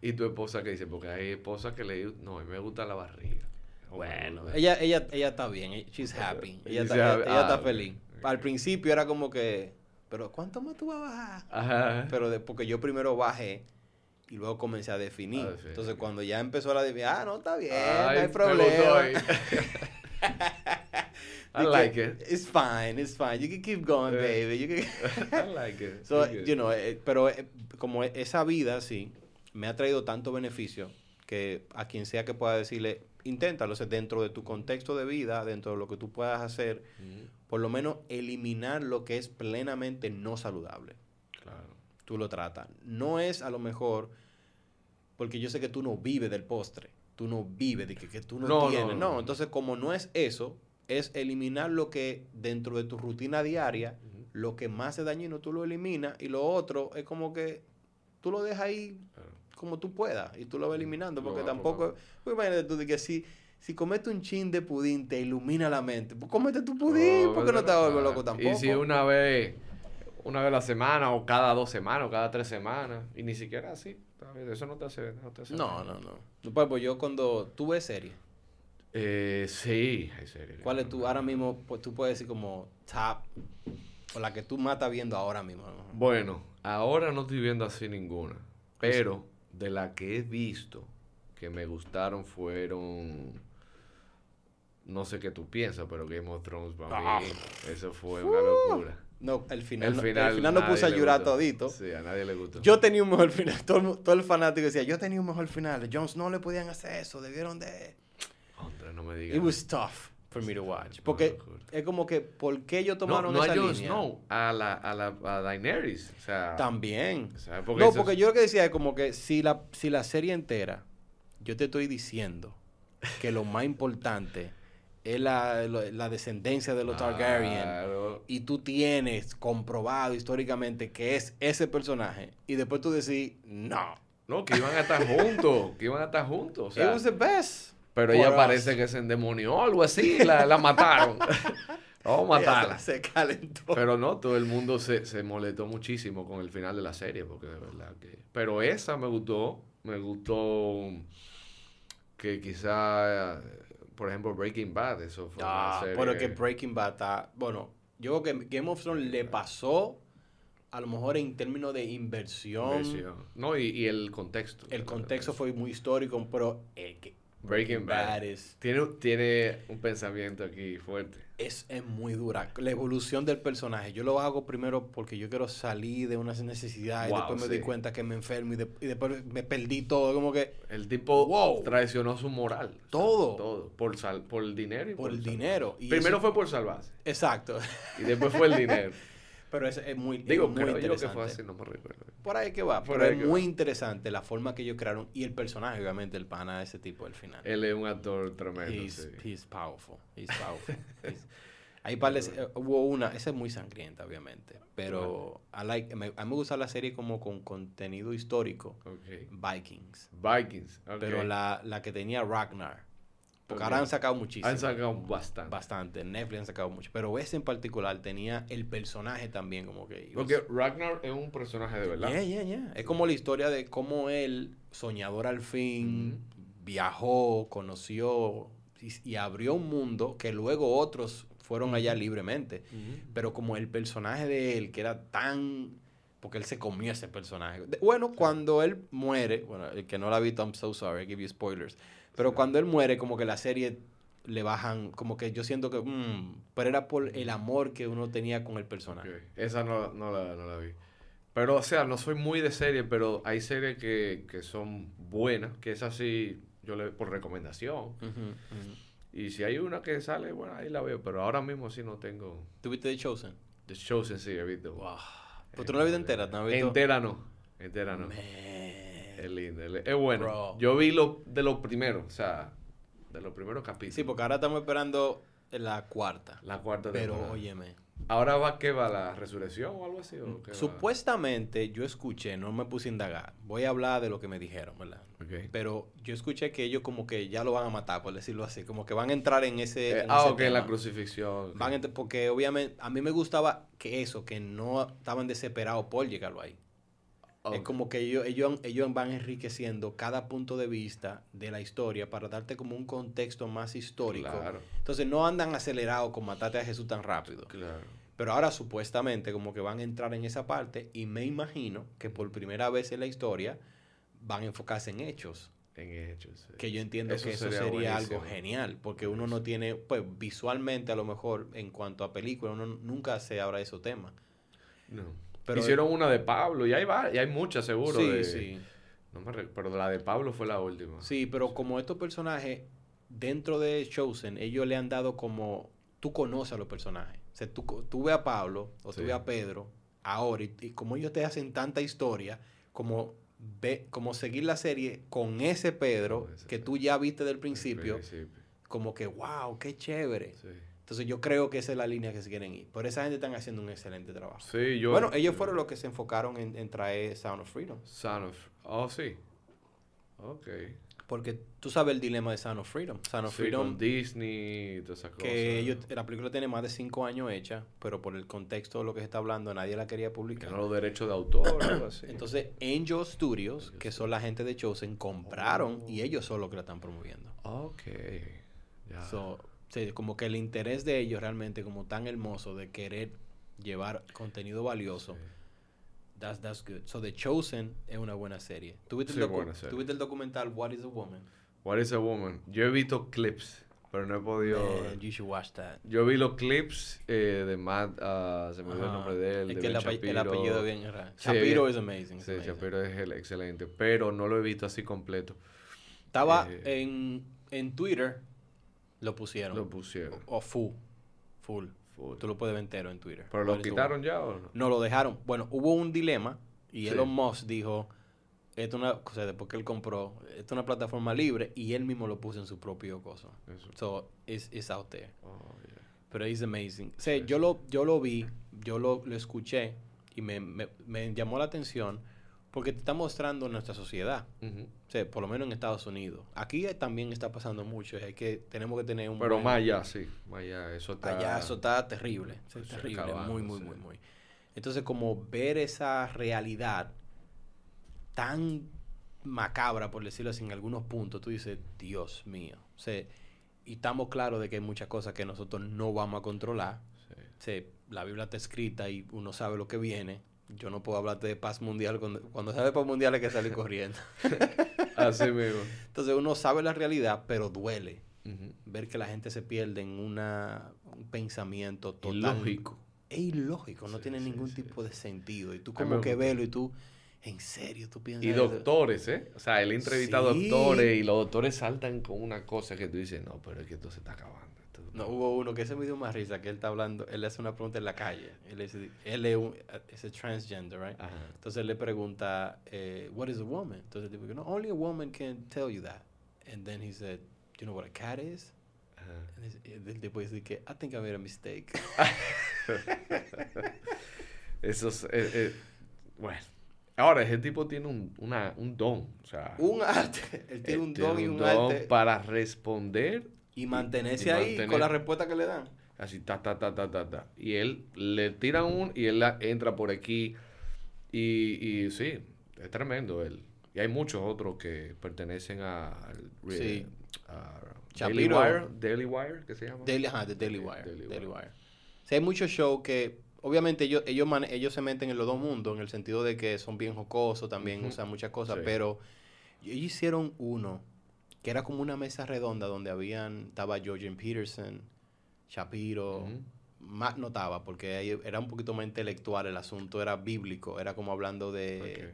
¿Y tu esposa qué dice? Porque hay esposas que le dicen, no, a mí me gusta la barriga. Bueno, ella, ella, ella está bien, she's happy. Ella, está, ella, está feliz. Al principio era como que, pero ¿cuánto más tú vas a bajar? Ajá. Pero de, porque yo primero bajé y luego comencé a definir. Entonces cuando ya empezó la definición, ah, no, está bien, no hay problema. I like it. It's fine, it's fine. You can keep going, baby. You can... I like it. So, you know, eh, pero eh, como esa vida, sí, me ha traído tanto beneficio que a quien sea que pueda decirle, inténtalo, dentro de tu contexto de vida, dentro de lo que tú puedas hacer, por lo menos eliminar lo que es plenamente no saludable. Claro. Tú lo tratas. No es a lo mejor, porque yo sé que tú no vives del postre, tú no vives de que, tú no, tienes. No, entonces como no es eso, es eliminar lo que dentro de tu rutina diaria, lo que más es dañino, tú lo eliminas y lo otro es como que tú lo dejas ahí como tú puedas y tú lo vas eliminando, porque tampoco, pues imagínate tú de que si, si cometes un chin de pudín te ilumina la mente, pues comete tu pudín, porque no te vuelves loco tampoco. Y si una vez, una vez a la semana o cada dos semanas o cada tres semanas, y ni siquiera así, eso no te hace, no te hace No, no, no. Pues, pues yo cuando tú ves series. Eh, sí, hay series. ¿Cuál es tu, ahora mismo, pues tú puedes decir como top, o la que tú más estás viendo ahora mismo? Bueno, ahora no estoy viendo así ninguna, pero de la que he visto que me gustaron fueron no sé qué tú piensas, pero Game of Thrones para mí ah. eso fue una locura. No, el final, el final, no, final no puse a llorar todito. Sí, a nadie le gustó. Yo tenía un mejor final. Todo, todo el fanático decía, yo tenía un mejor final. Jones no le podían hacer eso. Debieron de... Hombre, no me digas. It was tough for me to watch. Porque es como que, ¿por qué ellos tomaron no, esa no a Jon Snow, a la, a la a Daenerys. O sea, También. no, porque yo lo que decía es como que si la, si la serie entera, yo te estoy diciendo que lo más importante es la, la descendencia de los Targaryen. Y tú tienes comprobado históricamente que es ese personaje. Y después tú decís, no. No, que iban a estar juntos. que iban a estar juntos. O sea, It was the best. Pero ella parece que se endemonió o algo así, la, la mataron. Vamos a matarla. Se calentó. Pero no, todo el mundo se, se molestó muchísimo con el final de la serie, porque de verdad que... Pero esa me gustó, me gustó que quizá, por ejemplo, Breaking Bad, eso fue ah, una serie... Que Breaking Bad está... Bueno, yo creo que Game of Thrones le pasó a lo mejor en términos de inversión. No, y, y, el contexto. El contexto fue muy histórico, pero el que Breaking Bad. tiene, tiene un pensamiento aquí fuerte. Es, es, muy dura. La evolución del personaje. Yo lo hago primero porque yo quiero salir de unas necesidades. y después me di cuenta que me enfermo y, después me perdí todo. Como que. El tipo traicionó su moral. Todo. todo. Por, sal, por el dinero. Y por, el dinero. Primero fue por salvarse. Exacto. Y después fue el dinero. Pero es, muy, Digo, muy interesante. que fue así, no me recuerdo. Por ahí que va. pero es muy interesante la forma que ellos crearon y el personaje, obviamente, el pana de ese tipo al final. Él es un actor tremendo. He's, sí. he's powerful. He's powerful. Ahí eh, hubo una, esa es muy sangrienta, obviamente. Pero a mí me gusta la serie como con contenido histórico. Vikings. Vikings. Pero la, la que tenía Ragnar. Porque ahora han sacado muchísimo. Han sacado bastante. Bastante. Netflix han sacado mucho. Pero ese en particular tenía el personaje también como que... Porque Ragnar es un personaje de verdad. Yeah, yeah, yeah. Es como la historia de cómo él, soñador al fin, viajó, conoció y, abrió un mundo que luego otros fueron allá libremente. Pero como el personaje de él, que era tan... Porque él se comió ese personaje. bueno, cuando él muere, bueno, el que no la ha visto, I'm so sorry, I give you spoilers pero cuando él muere, como que la serie le bajan, como que yo siento que, mm, pero era por el amor que uno tenía con el personaje. Ok, Esa no, no, la, no la vi. Pero, o sea, no soy muy de serie, pero hay series que, que son buenas, que es así, yo le por recomendación. Y si hay una que sale, bueno, ahí la veo. Pero ahora mismo sí no tengo. ¿Tuviste The Chosen? The Chosen sí he visto. Wow. ¿Pero tú no la viste entera? ¿No la has visto? Entera no. Entera no. Man. Es linda. Es bueno. Bro. Yo vi lo de los primeros, o sea, de los primeros capítulos. Sí, porque ahora estamos esperando la cuarta. La cuarta Pero, temporada. óyeme. ¿Ahora va qué va? ¿La resurrección o algo así? o qué va? Supuestamente yo escuché, no me puse a indagar. Voy a hablar de lo que me dijeron, ¿verdad? Pero yo escuché que ellos como que ya lo van a matar, por decirlo así. Como que van a entrar en ese... Eh, en ah, ese ok, la tema. crucifixión. Van a porque obviamente a mí me gustaba que eso, que no estaban desesperados por llegarlo ahí. Es como que ellos, ellos, ellos van enriqueciendo cada punto de vista de la historia para darte como un contexto más histórico. Claro, Entonces no andan acelerados con matarte a Jesús tan rápido. claro. Pero ahora supuestamente como que van a entrar en esa parte y me imagino que por primera vez en la historia van a enfocarse en hechos. En hechos. sí. Que yo entiendo Eso que eso sería sería, algo genial, porque uno no tiene, pues visualmente a lo mejor en cuanto a película, uno nunca se habla de esos temas. No. Pero- Hicieron una de Pablo y hay, va- y hay muchas seguro. sí, de- sí. No me pero la de Pablo fue la última. Sí, pero como estos personajes, dentro de Chosen, ellos le han dado como, tú conoces a los personajes. O sea, tú, tú ves a Pablo o tú ves a Pedro ahora y, y como ellos te hacen tanta historia, como, ve, como seguir la serie con ese Pedro Con ese que Pedro. tú ya viste del principio, principio, como que, wow, qué chévere. Sí. Entonces yo creo que esa es la línea que se quieren ir. Pero esa gente están haciendo un excelente trabajo. Sí, yo. bueno, ellos yo- fueron los que se enfocaron en, en traer Sound of Freedom. Son of. Oh, sí. Ok. Porque tú sabes el dilema de Sound of Freedom. Sound of Sí, Freedom, con Disney y todas esas cosas. que ellos, la película tiene más de cinco años hecha, pero por el contexto de lo que se está hablando, nadie la quería Que publicar. no los derechos de autor o algo así. Entonces, Angel Studios, Angel que son la gente de Chosen, compraron y ellos son los que la están promoviendo. Ok. Ya. So, sí, como que el interés de ellos realmente como tan hermoso de querer llevar contenido valioso. Sí. That's, that's good. So, The Chosen es una buena serie. ¿Tuviste, Sí, el, docu- buena serie. ¿tuviste el documental What is a Woman? What is a woman? Yo he visto clips, pero no he podido. Man, you should watch that. Yo vi los clips eh, de Matt, ah, se me olvidó el Ajá. nombre de él. Es de que el, Ben el Shapiro. apellido es bien raro. Sí, Shapiro is amazing. Sí, amazing. Shapiro es el excelente, pero no lo he visto así completo. Estaba Eh, en, en Twitter, lo pusieron. Lo pusieron. O full. Full. Full. Tú lo puedes ver entero en Twitter. ¿Pero lo quitaron ya o no? No, lo dejaron. Bueno, hubo un dilema y Sí. Elon Musk dijo, esto es una, o sea, después que él compró, esto es una plataforma libre y él mismo lo puso en su propio coso. Eso. So, it's, it's out there. Oh, yeah. Pero es amazing. O sea, yo, lo, yo lo vi, yo lo, lo escuché y me, me, me llamó la atención porque te está mostrando nuestra sociedad. O sea, por lo menos en Estados Unidos. Aquí también está pasando mucho. Hay que, tenemos que tener un Pero buen- más allá, sí. Más allá, eso está... Allá eso está terrible. eso es está terrible. acabando, muy, muy, sí. muy, muy. Entonces, como ver esa realidad tan macabra, por decirlo así, en algunos puntos, tú dices, Dios mío. O sea, y estamos claros de que hay muchas cosas que nosotros no vamos a controlar. Sí. O sea, la Biblia está escrita y uno sabe lo que viene. Yo no puedo hablarte de paz mundial cuando, cuando se habla de paz mundial hay que salir corriendo. Así mismo. Entonces uno sabe la realidad, pero duele Ujú. ver que la gente se pierde en una, un pensamiento total. Ilógico. Es ilógico, no Sí, tiene sí, ningún sí, tipo de sentido. Y tú A como que velo y tú, en serio, tú piensas... Y doctores, ¿eh? O sea, él entrevista a Sí. doctores y los doctores saltan con una cosa que tú dices, no, pero es que esto se está acabando. No, hubo uno que se me dio más risa, que él está hablando, él le hace una pregunta en la calle. Él es, él es, un, es a transgender, right? Ajá. Entonces él le pregunta, eh, what is a woman? Entonces el tipo dice, no, only a woman can tell you that. And then he said, do you know what a cat is? Ajá. El tipo dice que, I think I made a mistake. Eso es... eh, eh, bueno. Ahora, ese tipo tiene un, una, un don. O sea, un arte. Él tiene un tiene don y un don arte. para responder Y mantenerse y ahí mantener- con la respuesta que le dan. así, ta, ta, ta, ta, ta, ta. Y él le tira un y él la- entra por aquí. Y, y sí, es tremendo él. Y hay muchos otros que pertenecen a, Sí. a Daily. Wire, Daily Wire, ¿qué se llama? Daily, ajá, de Daily Sí, Wire. Daily Daily, Wire. O sea, hay muchos shows que, obviamente, ellos, ellos, se meten en los dos mundos, en el sentido de que son bien jocosos, también Ujú. usan muchas cosas, Sí. pero ellos hicieron uno que era como una mesa redonda donde habían, estaba Jorgen Peterson, Shapiro, Ujú. más notaba, porque ahí era un poquito más intelectual, el asunto era bíblico, era como hablando de,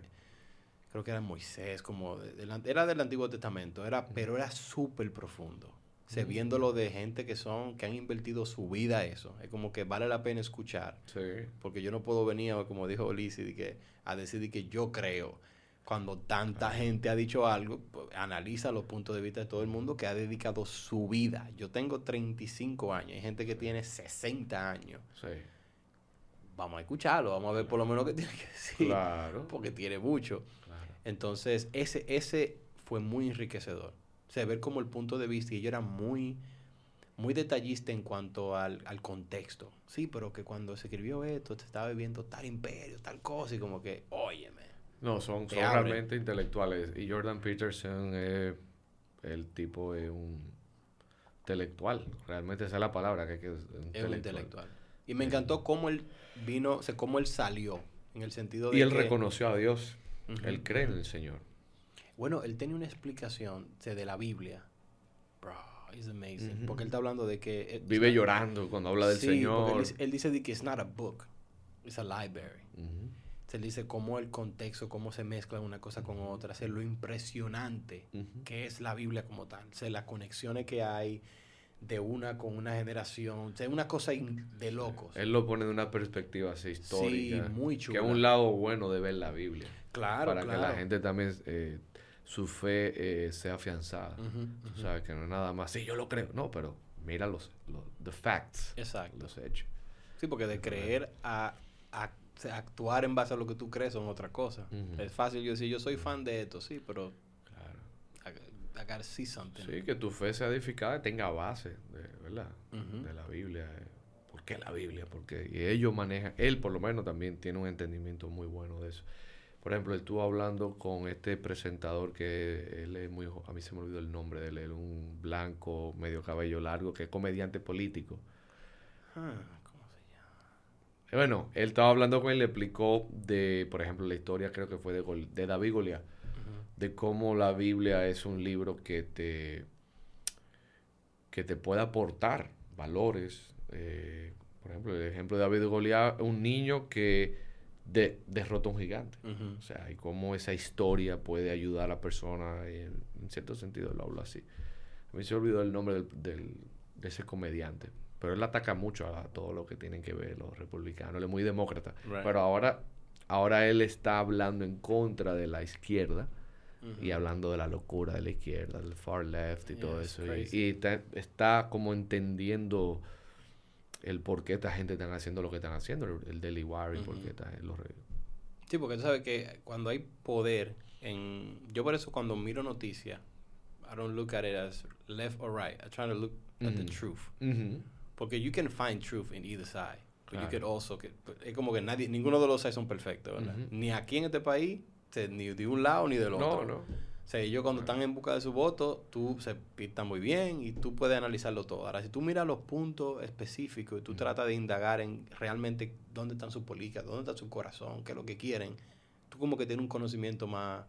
creo que era Moisés, como de- del era del Antiguo Testamento, era, pero era súper profundo. O sea, Mm. viéndolo de gente que son, que han invertido su vida a eso, es como que vale la pena escuchar, Sí. porque yo no puedo venir, como dijo Lizzie, de que, a decir de que yo creo. Cuando tanta gente ha dicho algo, pues, analiza los puntos de vista de todo el mundo que ha dedicado su vida. Yo tengo 35 años, hay gente que tiene 60 años. Sí. Vamos a escucharlo, vamos a ver por lo menos qué tiene que decir. Claro. Porque tiene mucho. Claro. Entonces, ese, ese fue muy enriquecedor. O sea, ver como el punto de vista, y yo era muy, muy detallista en cuanto al, al contexto. Sí, pero que cuando se escribió esto, se estaba viviendo tal imperio, tal cosa, y como que, óyeme. No, son, son realmente intelectuales. Y Jordan Peterson es el tipo es un intelectual. Realmente esa es la palabra que hay que Es un intelectual. Y me encantó cómo él vino, o sea, cómo él salió, en el sentido de Y él que- reconoció a Dios. Él cree en el Señor. Bueno, él tenía una explicación de la Biblia. Bro, it's amazing. Porque él está hablando de que... eh, Vive llorando cuando habla del Sí, Señor. Él dice, él dice de que it's not a book, it's a library. Se dice cómo el contexto, cómo se mezcla una cosa con otra, sea, lo impresionante que es la Biblia como tal, o sea, las conexiones que hay de una con una generación, o sea, una cosa de locos. Él lo pone de una perspectiva así histórica. muy Que chula. es un lado bueno de ver la Biblia. Claro, para que la claro. gente también, eh, su fe eh, sea afianzada. O sea, que no es nada más, sí, yo lo creo. No, pero mira los, los the facts, Exacto. los hechos. Sí, porque de creer a, a- actuar en base a lo que tú crees son otra cosa. Es fácil yo decir, yo soy fan de esto, sí, pero Claro. I, I gotta see something. Sí, que tu fe sea edificada y tenga base, de, ¿verdad? De la Biblia. eh. ¿Por qué la Biblia? Porque y ellos manejan, él por lo menos también tiene un entendimiento muy bueno de eso. Por ejemplo, él estuvo hablando con este presentador que él es muy, a mí se me olvidó el nombre de él, un blanco, medio cabello largo, que es comediante político. Ah, ¿Cómo se llama? Eh, Bueno, él estaba hablando con él y le explicó de, por ejemplo, la historia creo que fue de, Gol- de David Goliat, de cómo la Biblia es un libro que te, que te puede aportar valores. eh, por ejemplo, el ejemplo de David Goliat, un niño que de, derrota a un gigante. O sea, y cómo esa historia puede ayudar a la persona, y en, en cierto sentido lo hablo así. A mí se olvidó el nombre del, del- de ese comediante, pero él ataca mucho a todo lo que tienen que ver los republicanos, él es muy demócrata. Right. Pero ahora, ahora él está hablando en contra de la izquierda y hablando de la locura de la izquierda, del far left y todo eso. Y, está, está como entendiendo el por qué esta gente están haciendo lo que están haciendo, el, el Daily Wire y por qué está- los Sí, porque tú sabes que cuando hay poder en... Yo por eso cuando miro noticias, I don't look at it as left or right. I try to look at the truth. Porque you can find truth in either side. But you could also... que- es como que nadie, ninguno de los sides son perfectos, ¿verdad? Ni aquí en este país, ni de un lado ni del No, otro. no. O sea, ellos cuando están en busca de su voto, tú se pintan muy bien y tú puedes analizarlo todo. Ahora, si tú miras los puntos específicos y tú tratas de indagar en realmente dónde están sus políticas, dónde está su corazón, qué es lo que quieren, tú como que tienes un conocimiento más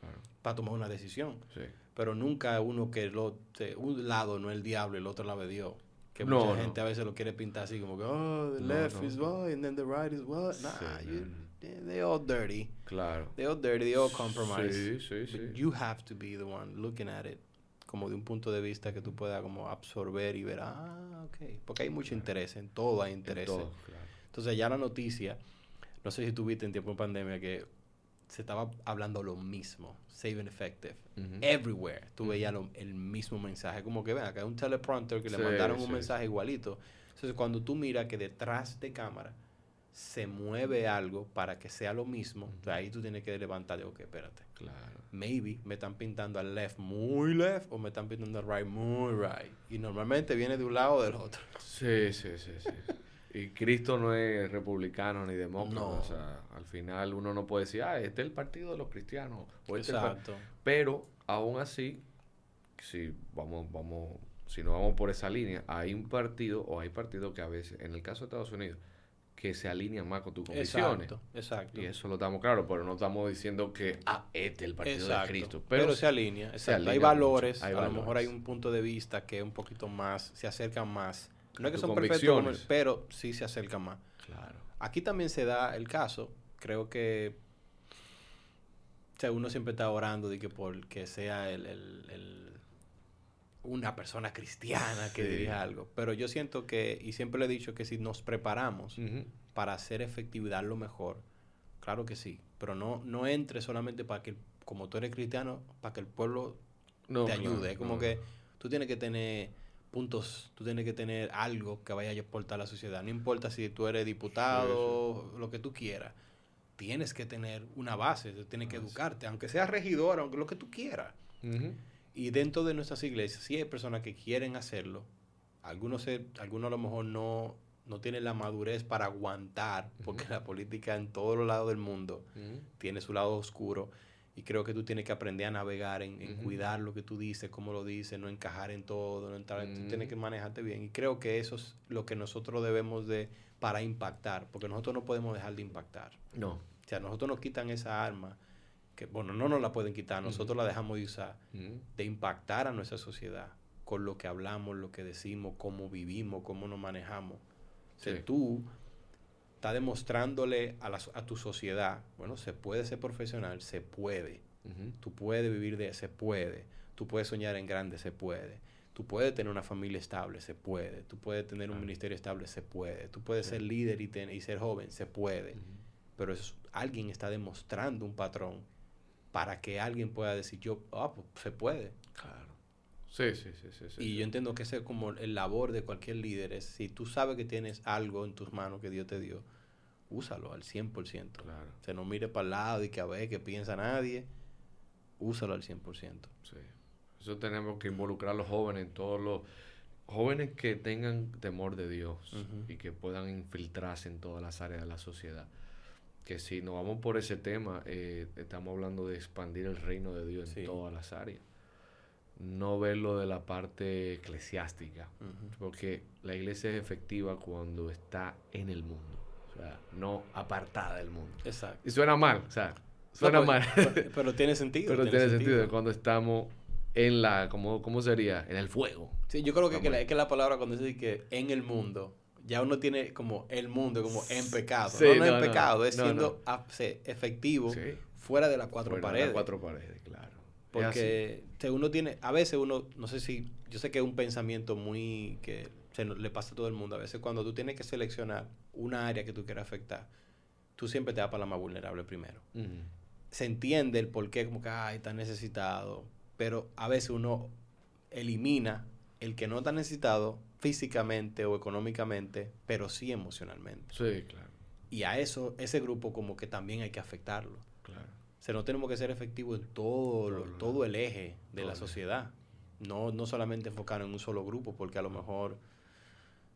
Claro, para tomar una decisión. sí. Pero nunca uno que lo, te- un lado no es el diablo y el otro lado es Dios. Que No, mucha no. gente a veces lo quiere pintar así como que, oh, the No, left is what, and then the right is what. Nah, Sí, you, they, all dirty. Claro. They all dirty, they all compromise. Sí, sí, sí. But you have to be the one looking at it como de un punto de vista que tú puedas como absorber y ver, ah, ok. Porque hay mucho interés, en todo hay En interés. todo, claro. Entonces ya la noticia, no sé si tuviste en tiempo de pandemia que se estaba hablando lo mismo, save and effective. Everywhere, tú veías lo- el mismo mensaje, como que ven, acá hay un teleprompter que Sí, le mandaron un sí, mensaje igualito. Entonces cuando tú miras que detrás de cámara se mueve algo para que sea lo mismo, ahí tú tienes que levantarte, ok, espérate Claro. maybe me están pintando al left muy left o me están pintando al right muy right. Y normalmente viene de un lado o del otro. Sí, sí, sí, sí. Y Cristo no es republicano ni demócrata. No. O sea, al final uno no puede decir, ah, este es el partido de los cristianos. O este es el par-". Exacto. Pero aún así, si vamos, vamos, si no vamos por esa línea, hay un partido o hay partidos que a veces, en el caso de Estados Unidos, que se alinean más con tus convicciones. Exacto, exacto. Y eso lo estamos claro, pero no estamos diciendo que, ah, este es el partido de. Cristo. Pero, Pero, se alinea. se exacto. hay alinea valores, hay a lo mejor valores. hay un punto de vista que es un poquito más, se acercan más. No es que son perfectos, pero sí se acercan más. Claro. Aquí también se da el caso, creo que o sea, uno siempre está orando de que por que sea el, el- el- una persona cristiana que Sí. dirija algo. Pero yo siento que, y siempre le he dicho que si nos preparamos para hacer efectividad lo mejor, claro que sí. Pero no, no entre solamente para que, como tú eres cristiano, para que el pueblo No, te ayude. Es como no. que tú tienes que tener puntos, tú tienes que tener algo que vaya a aportar a la sociedad. No importa si tú eres diputado, lo que tú quieras. Tienes que tener una base, tienes que educarte, aunque seas regidor, aunque lo que tú quieras. Y dentro de nuestras iglesias, sí hay personas que quieren hacerlo. Algunos, se- algunos a lo mejor no, no tienen la madurez para aguantar, porque la política en todos los lados del mundo tiene su lado oscuro y creo que tú tienes que aprender a navegar en, en cuidar lo que tú dices, cómo lo dices, no encajar en todo, no entrar, tú Ujú. tienes que manejarte bien y creo que eso es lo que nosotros debemos de para impactar, porque nosotros no podemos dejar de impactar. No. O sea, nosotros nos quitan esa arma que bueno, no nos la pueden quitar, nosotros la dejamos de usar de impactar a nuestra sociedad con lo que hablamos, lo que decimos, cómo vivimos, cómo nos manejamos. O sea, Sí. tú estás demostrándole a, la a tu sociedad, bueno, se puede ser profesional, se puede. Tú puedes vivir de, se puede. Tú puedes soñar en grande, se puede. Tú puedes tener una familia estable, se puede. Tú puedes tener un ministerio estable, se puede. Tú puedes Sí. ser líder y, ten- y ser joven, se puede. Pero eso, alguien está demostrando un patrón para que alguien pueda decir, yo, ah, pues se puede. Claro. Sí, sí, sí, sí. sí, Y sí. yo entiendo que ese es como el labor de cualquier líder, es si tú sabes que tienes algo en tus manos que Dios te dio, úsalo al 100%. Claro. O sea, no mire para el lado y que a ver qué piensa nadie, úsalo al 100%. Sí. Eso tenemos que involucrar a los jóvenes, en todos los jóvenes que tengan temor de Dios y que puedan infiltrarse en todas las áreas de la sociedad. Que si nos vamos por ese tema, eh, estamos hablando de expandir el reino de Dios Sí. en todas las áreas. No verlo de la parte eclesiástica, porque la iglesia es efectiva cuando está en el mundo, o sea, no apartada del mundo. Exacto. Y suena mal, o sea, suena No, mal. pues, pero, pero tiene sentido. Pero tiene sentido cuando estamos en la, ¿cómo, cómo sería? En el fuego. Sí, yo creo que, que la, que la palabra cuando dice que en el mundo, ya uno tiene como el mundo, como en pecado. Sí, no, no, no, en pecado, es siendo efectivo Sí. fuera de las cuatro Fuera de las paredes. cuatro paredes, claro. Porque sea, uno tiene, a veces uno, no sé si, yo sé que es un pensamiento muy que se le pasa a todo el mundo. A veces cuando tú tienes que seleccionar una área que tú quieras afectar, tú siempre te vas para la más vulnerable primero. Se entiende el por qué, como que, ay, está necesitado, pero a veces uno elimina el que no está necesitado físicamente o económicamente, pero sí emocionalmente. Sí, claro, Y a eso, ese grupo como que también hay que afectarlo. claro. O sea, no tenemos que ser efectivos en todo, lo- Todo el eje de la sociedad. No, no solamente enfocar en un solo grupo, porque a lo mejor,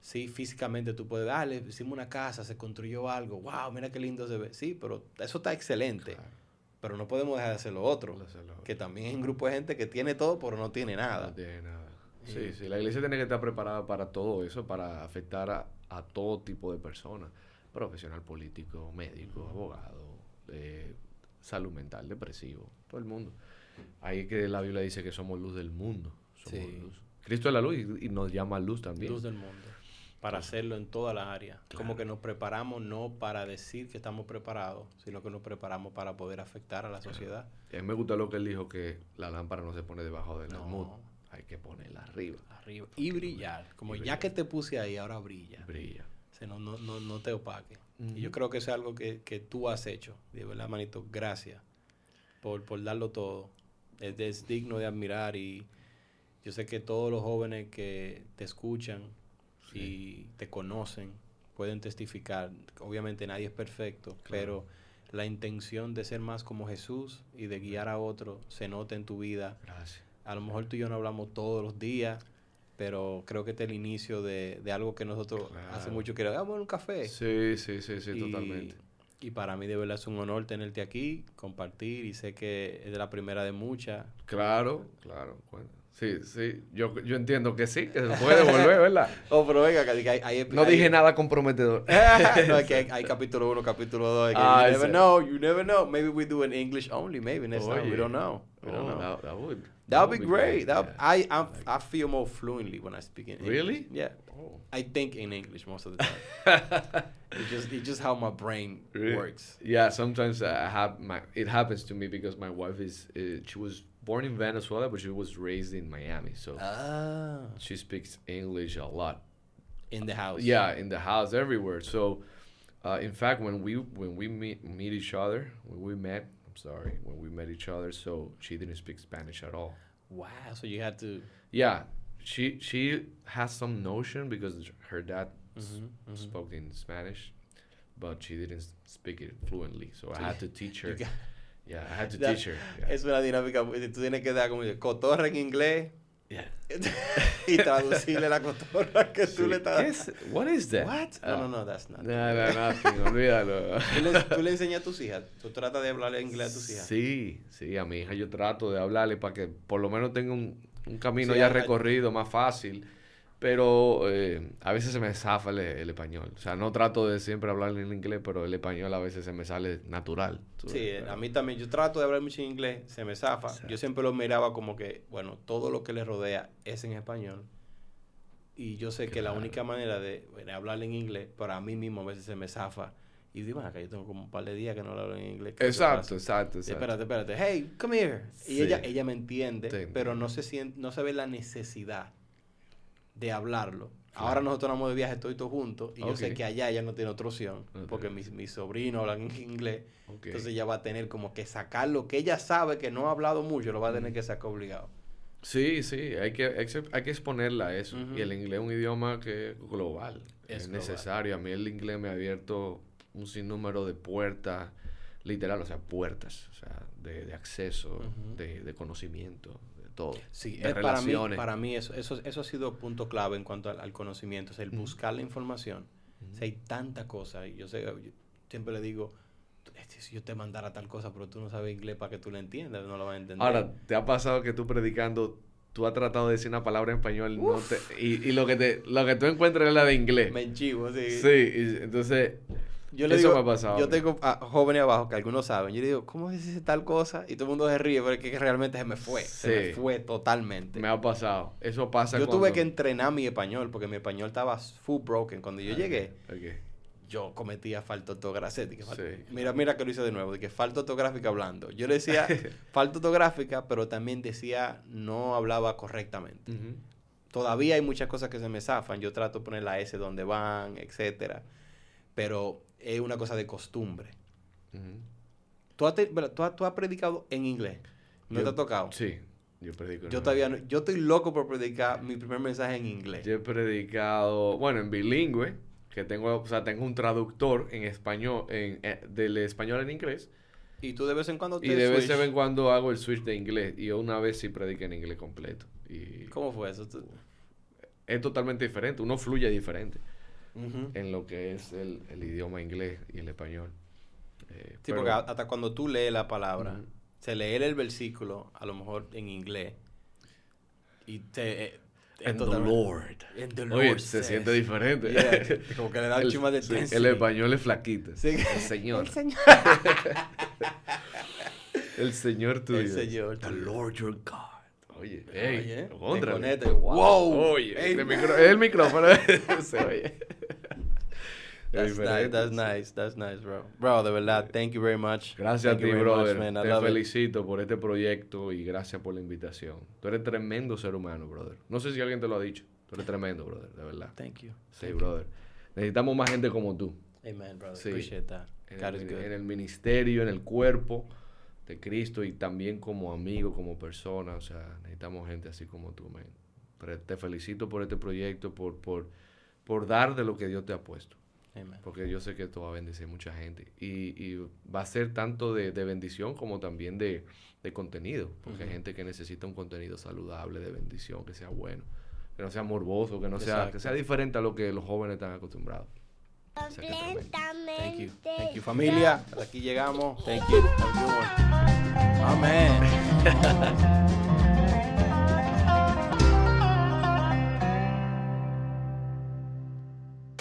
sí, físicamente tú puedes, ah, le hicimos una casa, se construyó algo, wow, mira qué lindo se ve. Sí, pero eso está excelente. claro. Pero no podemos dejar de hacer lo otro. Lo Que otro. también hay un grupo de gente que tiene todo, pero no tiene nada. No tiene nada. Sí, Sí. sí, la iglesia tiene que estar preparada para todo eso, para afectar a, a todo tipo de personas. Profesional político, médico, abogado, eh, salud mental, depresivo, todo el mundo. Ahí que la Biblia dice que somos luz del mundo. Somos Sí. luz. Cristo es la luz y, y nos llama luz también. Luz del mundo. Para hacerlo en todas las áreas. Como que nos preparamos no para decir que estamos preparados, sino que nos preparamos para poder afectar a la sociedad. A mí me gusta lo que él dijo, que la lámpara no se pone debajo del No. almud, hay que ponerla arriba. Arriba. Y brillar. Como Y ya brillar. que te puse ahí, ahora brilla. Brilla. O sea, no, no, no, no te opaque. Y yo creo que eso es algo que, que tú has hecho. De verdad, manito, gracias por, por darlo todo. Es, es digno de admirar y yo sé que todos los jóvenes que te escuchan y te conocen pueden testificar. Obviamente nadie es perfecto, pero la intención de ser más como Jesús y de guiar a otro se nota en tu vida. Gracias. A lo mejor tú y yo no hablamos todos los días, pero creo que este es el inicio de, de algo que nosotros hace mucho queremos. Vamos a un café. Sí, sí, sí, sí, Y- totalmente. Y para mí de verdad es un honor tenerte aquí, compartir y sé que es de la primera de muchas. Claro, claro. Bueno, Sí, sí. Yo, yo entiendo que sí, que se puede volver, ¿verdad? oh, pero venga, que hay, hay, No dije nada comprometedor. no, es que hay, hay capítulo 1, capítulo 2. Ah, you never know, you never know. Maybe we do an English only, maybe next time. We don't know. We don't oh, know. That, that would. That would be, be great. great. That, yeah. I, I I feel more fluently when I speak in English. Really? Yeah. Oh. I think in English most of the time. it's just it's just how my brain really? works. Yeah. Sometimes I have my it happens to me because my wife is uh, she was born in Venezuela, but she was raised in Miami. So ah. she speaks English a lot. In the house. Yeah, in the house, everywhere. So, uh, in fact, when we when we meet meet each other, when we met, I'm sorry, when we met each other, so she didn't speak Spanish at all. Wow. So you had to. Yeah, she she has some notion because her dad mm-hmm, mm-hmm. spoke in Spanish, but she didn't speak it fluently. So, so I had to teach her. Yeah, I had to teach her. Es una dinámica, tú tienes que dar como cotorra en inglés. Yeah. y traducirle la cotorra que tú le estás dando. What is that? What? No, no, no, that's not. No, no, nothing, olvídalo. ¿Tú le, ¿Tú le enseñas a tus hijas? ¿Tú tratas de hablarle inglés a tus hijas? Sí, sí, a mi hija yo trato de hablarle para que por lo menos tenga un, un camino ya recorrido más fácil pero eh, a veces se me zafa el, español. O sea, no trato de siempre hablar en inglés, pero el español a veces se me sale natural. Sí, a mí también. Yo trato de hablar mucho en inglés, se me zafa. Yo siempre lo miraba como que, bueno, todo lo que le rodea es en español. Y yo sé que la única manera de hablar en inglés, para mí mismo a veces se me zafa. Y digo, acá yo tengo como un par de días que no hablo en inglés. Exacto, exacto, exacto. Espérate, espérate. Hey, come here. Y ella, ella me entiende, pero no se siente, no se ve la necesidad de hablarlo. Ahora nosotros vamos de viaje todos juntos y yo sé que allá ella no tiene otra opción porque mis, mis sobrinos hablan inglés. Entonces ella va a tener como que sacar lo que ella sabe que no ha hablado mucho, lo va a tener que sacar obligado. Sí, sí, hay que, hay que exponerla a eso. Y el inglés es un idioma que es global, es, necesario. A mí el inglés me ha abierto un sinnúmero de puertas, literal, o sea, puertas, o sea, de, de acceso, de, de conocimiento, todo. Sí, de para mí, para mí eso, eso, eso ha sido punto clave en cuanto al, conocimiento, es el buscar la información. hay tanta cosa, y yo sé, siempre le digo, este, si yo te mandara tal cosa, pero tú no sabes inglés para que tú lo entiendas, no lo vas a entender. Ahora, ¿te ha pasado que tú predicando, tú has tratado de decir una palabra en español no te, y, y, lo, que te, lo que tú encuentras es la de inglés? Me enchivo, sí. Sí, entonces yo le Eso digo, me ha pasado. Yo tengo a jóvenes abajo que algunos saben. Yo le digo, ¿cómo es ese tal cosa? Y todo el mundo se ríe, pero es que realmente se me fue. Se me fue totalmente. Me ha pasado. Eso pasa Yo tuve que entrenar mi español porque mi español estaba full broken. Cuando yo llegué, yo cometía falta ortográfica. Mira, mira que lo hice de nuevo, de que falta ortográfica hablando. Yo le decía falta ortográfica, pero también decía no hablaba correctamente. Todavía hay muchas cosas que se me zafan. Yo trato de poner la S donde van, etcétera. Pero es una cosa de costumbre. ¿Tú, has ¿Tú, has, predicado en inglés? ¿No te ha tocado? Sí, yo predico. yo todavía no, yo estoy loco por predicar mi primer mensaje en inglés. Yo he predicado, bueno, en bilingüe, que tengo, o sea, tengo un traductor en español, en, eh, del español en inglés. Y tú de vez en cuando te Y de vez en cuando hago el switch de inglés. Y yo una vez sí prediqué en inglés completo. Y ¿Cómo fue eso? Es totalmente diferente. Uno fluye diferente en lo que es el, idioma inglés y el español. Eh, sí, porque hasta cuando tú lees la palabra, se lee el versículo, a lo mejor en inglés, y te... Eh, and the Lord. Oye, se siente diferente. como que le da un chima de El español es flaquito. El Señor. El Señor. el Señor tuyo. El Señor. The Lord your God. Oye, hey, oye, wow. Oye, el, el micrófono se oye. That's nice, that's nice, that's nice, bro. Bro, de verdad, thank you very much. Gracias a ti, brother. Te felicito por este proyecto y gracias por la invitación. Tú eres tremendo ser humano, brother. No sé si alguien te lo ha dicho. Tú eres tremendo, brother, de verdad. Thank you. Sí, brother. Necesitamos más gente como tú. Amen, brother. Appreciate that. En el, en el ministerio, en el cuerpo de Cristo y también como amigo, como persona. O sea, necesitamos gente así como tú, man. Pero te felicito por este proyecto, por, por, por dar de lo que Dios te ha puesto. Porque yo sé que esto va a bendecir mucha gente. Y, y va a ser tanto de, de bendición como también de, de contenido. Porque hay gente que necesita un contenido saludable, de bendición, que sea bueno. Que no sea morboso, que no sea, que sea diferente a lo que los jóvenes están acostumbrados. Thank you. Thank you, familia. Hasta aquí llegamos. Thank you. Amén.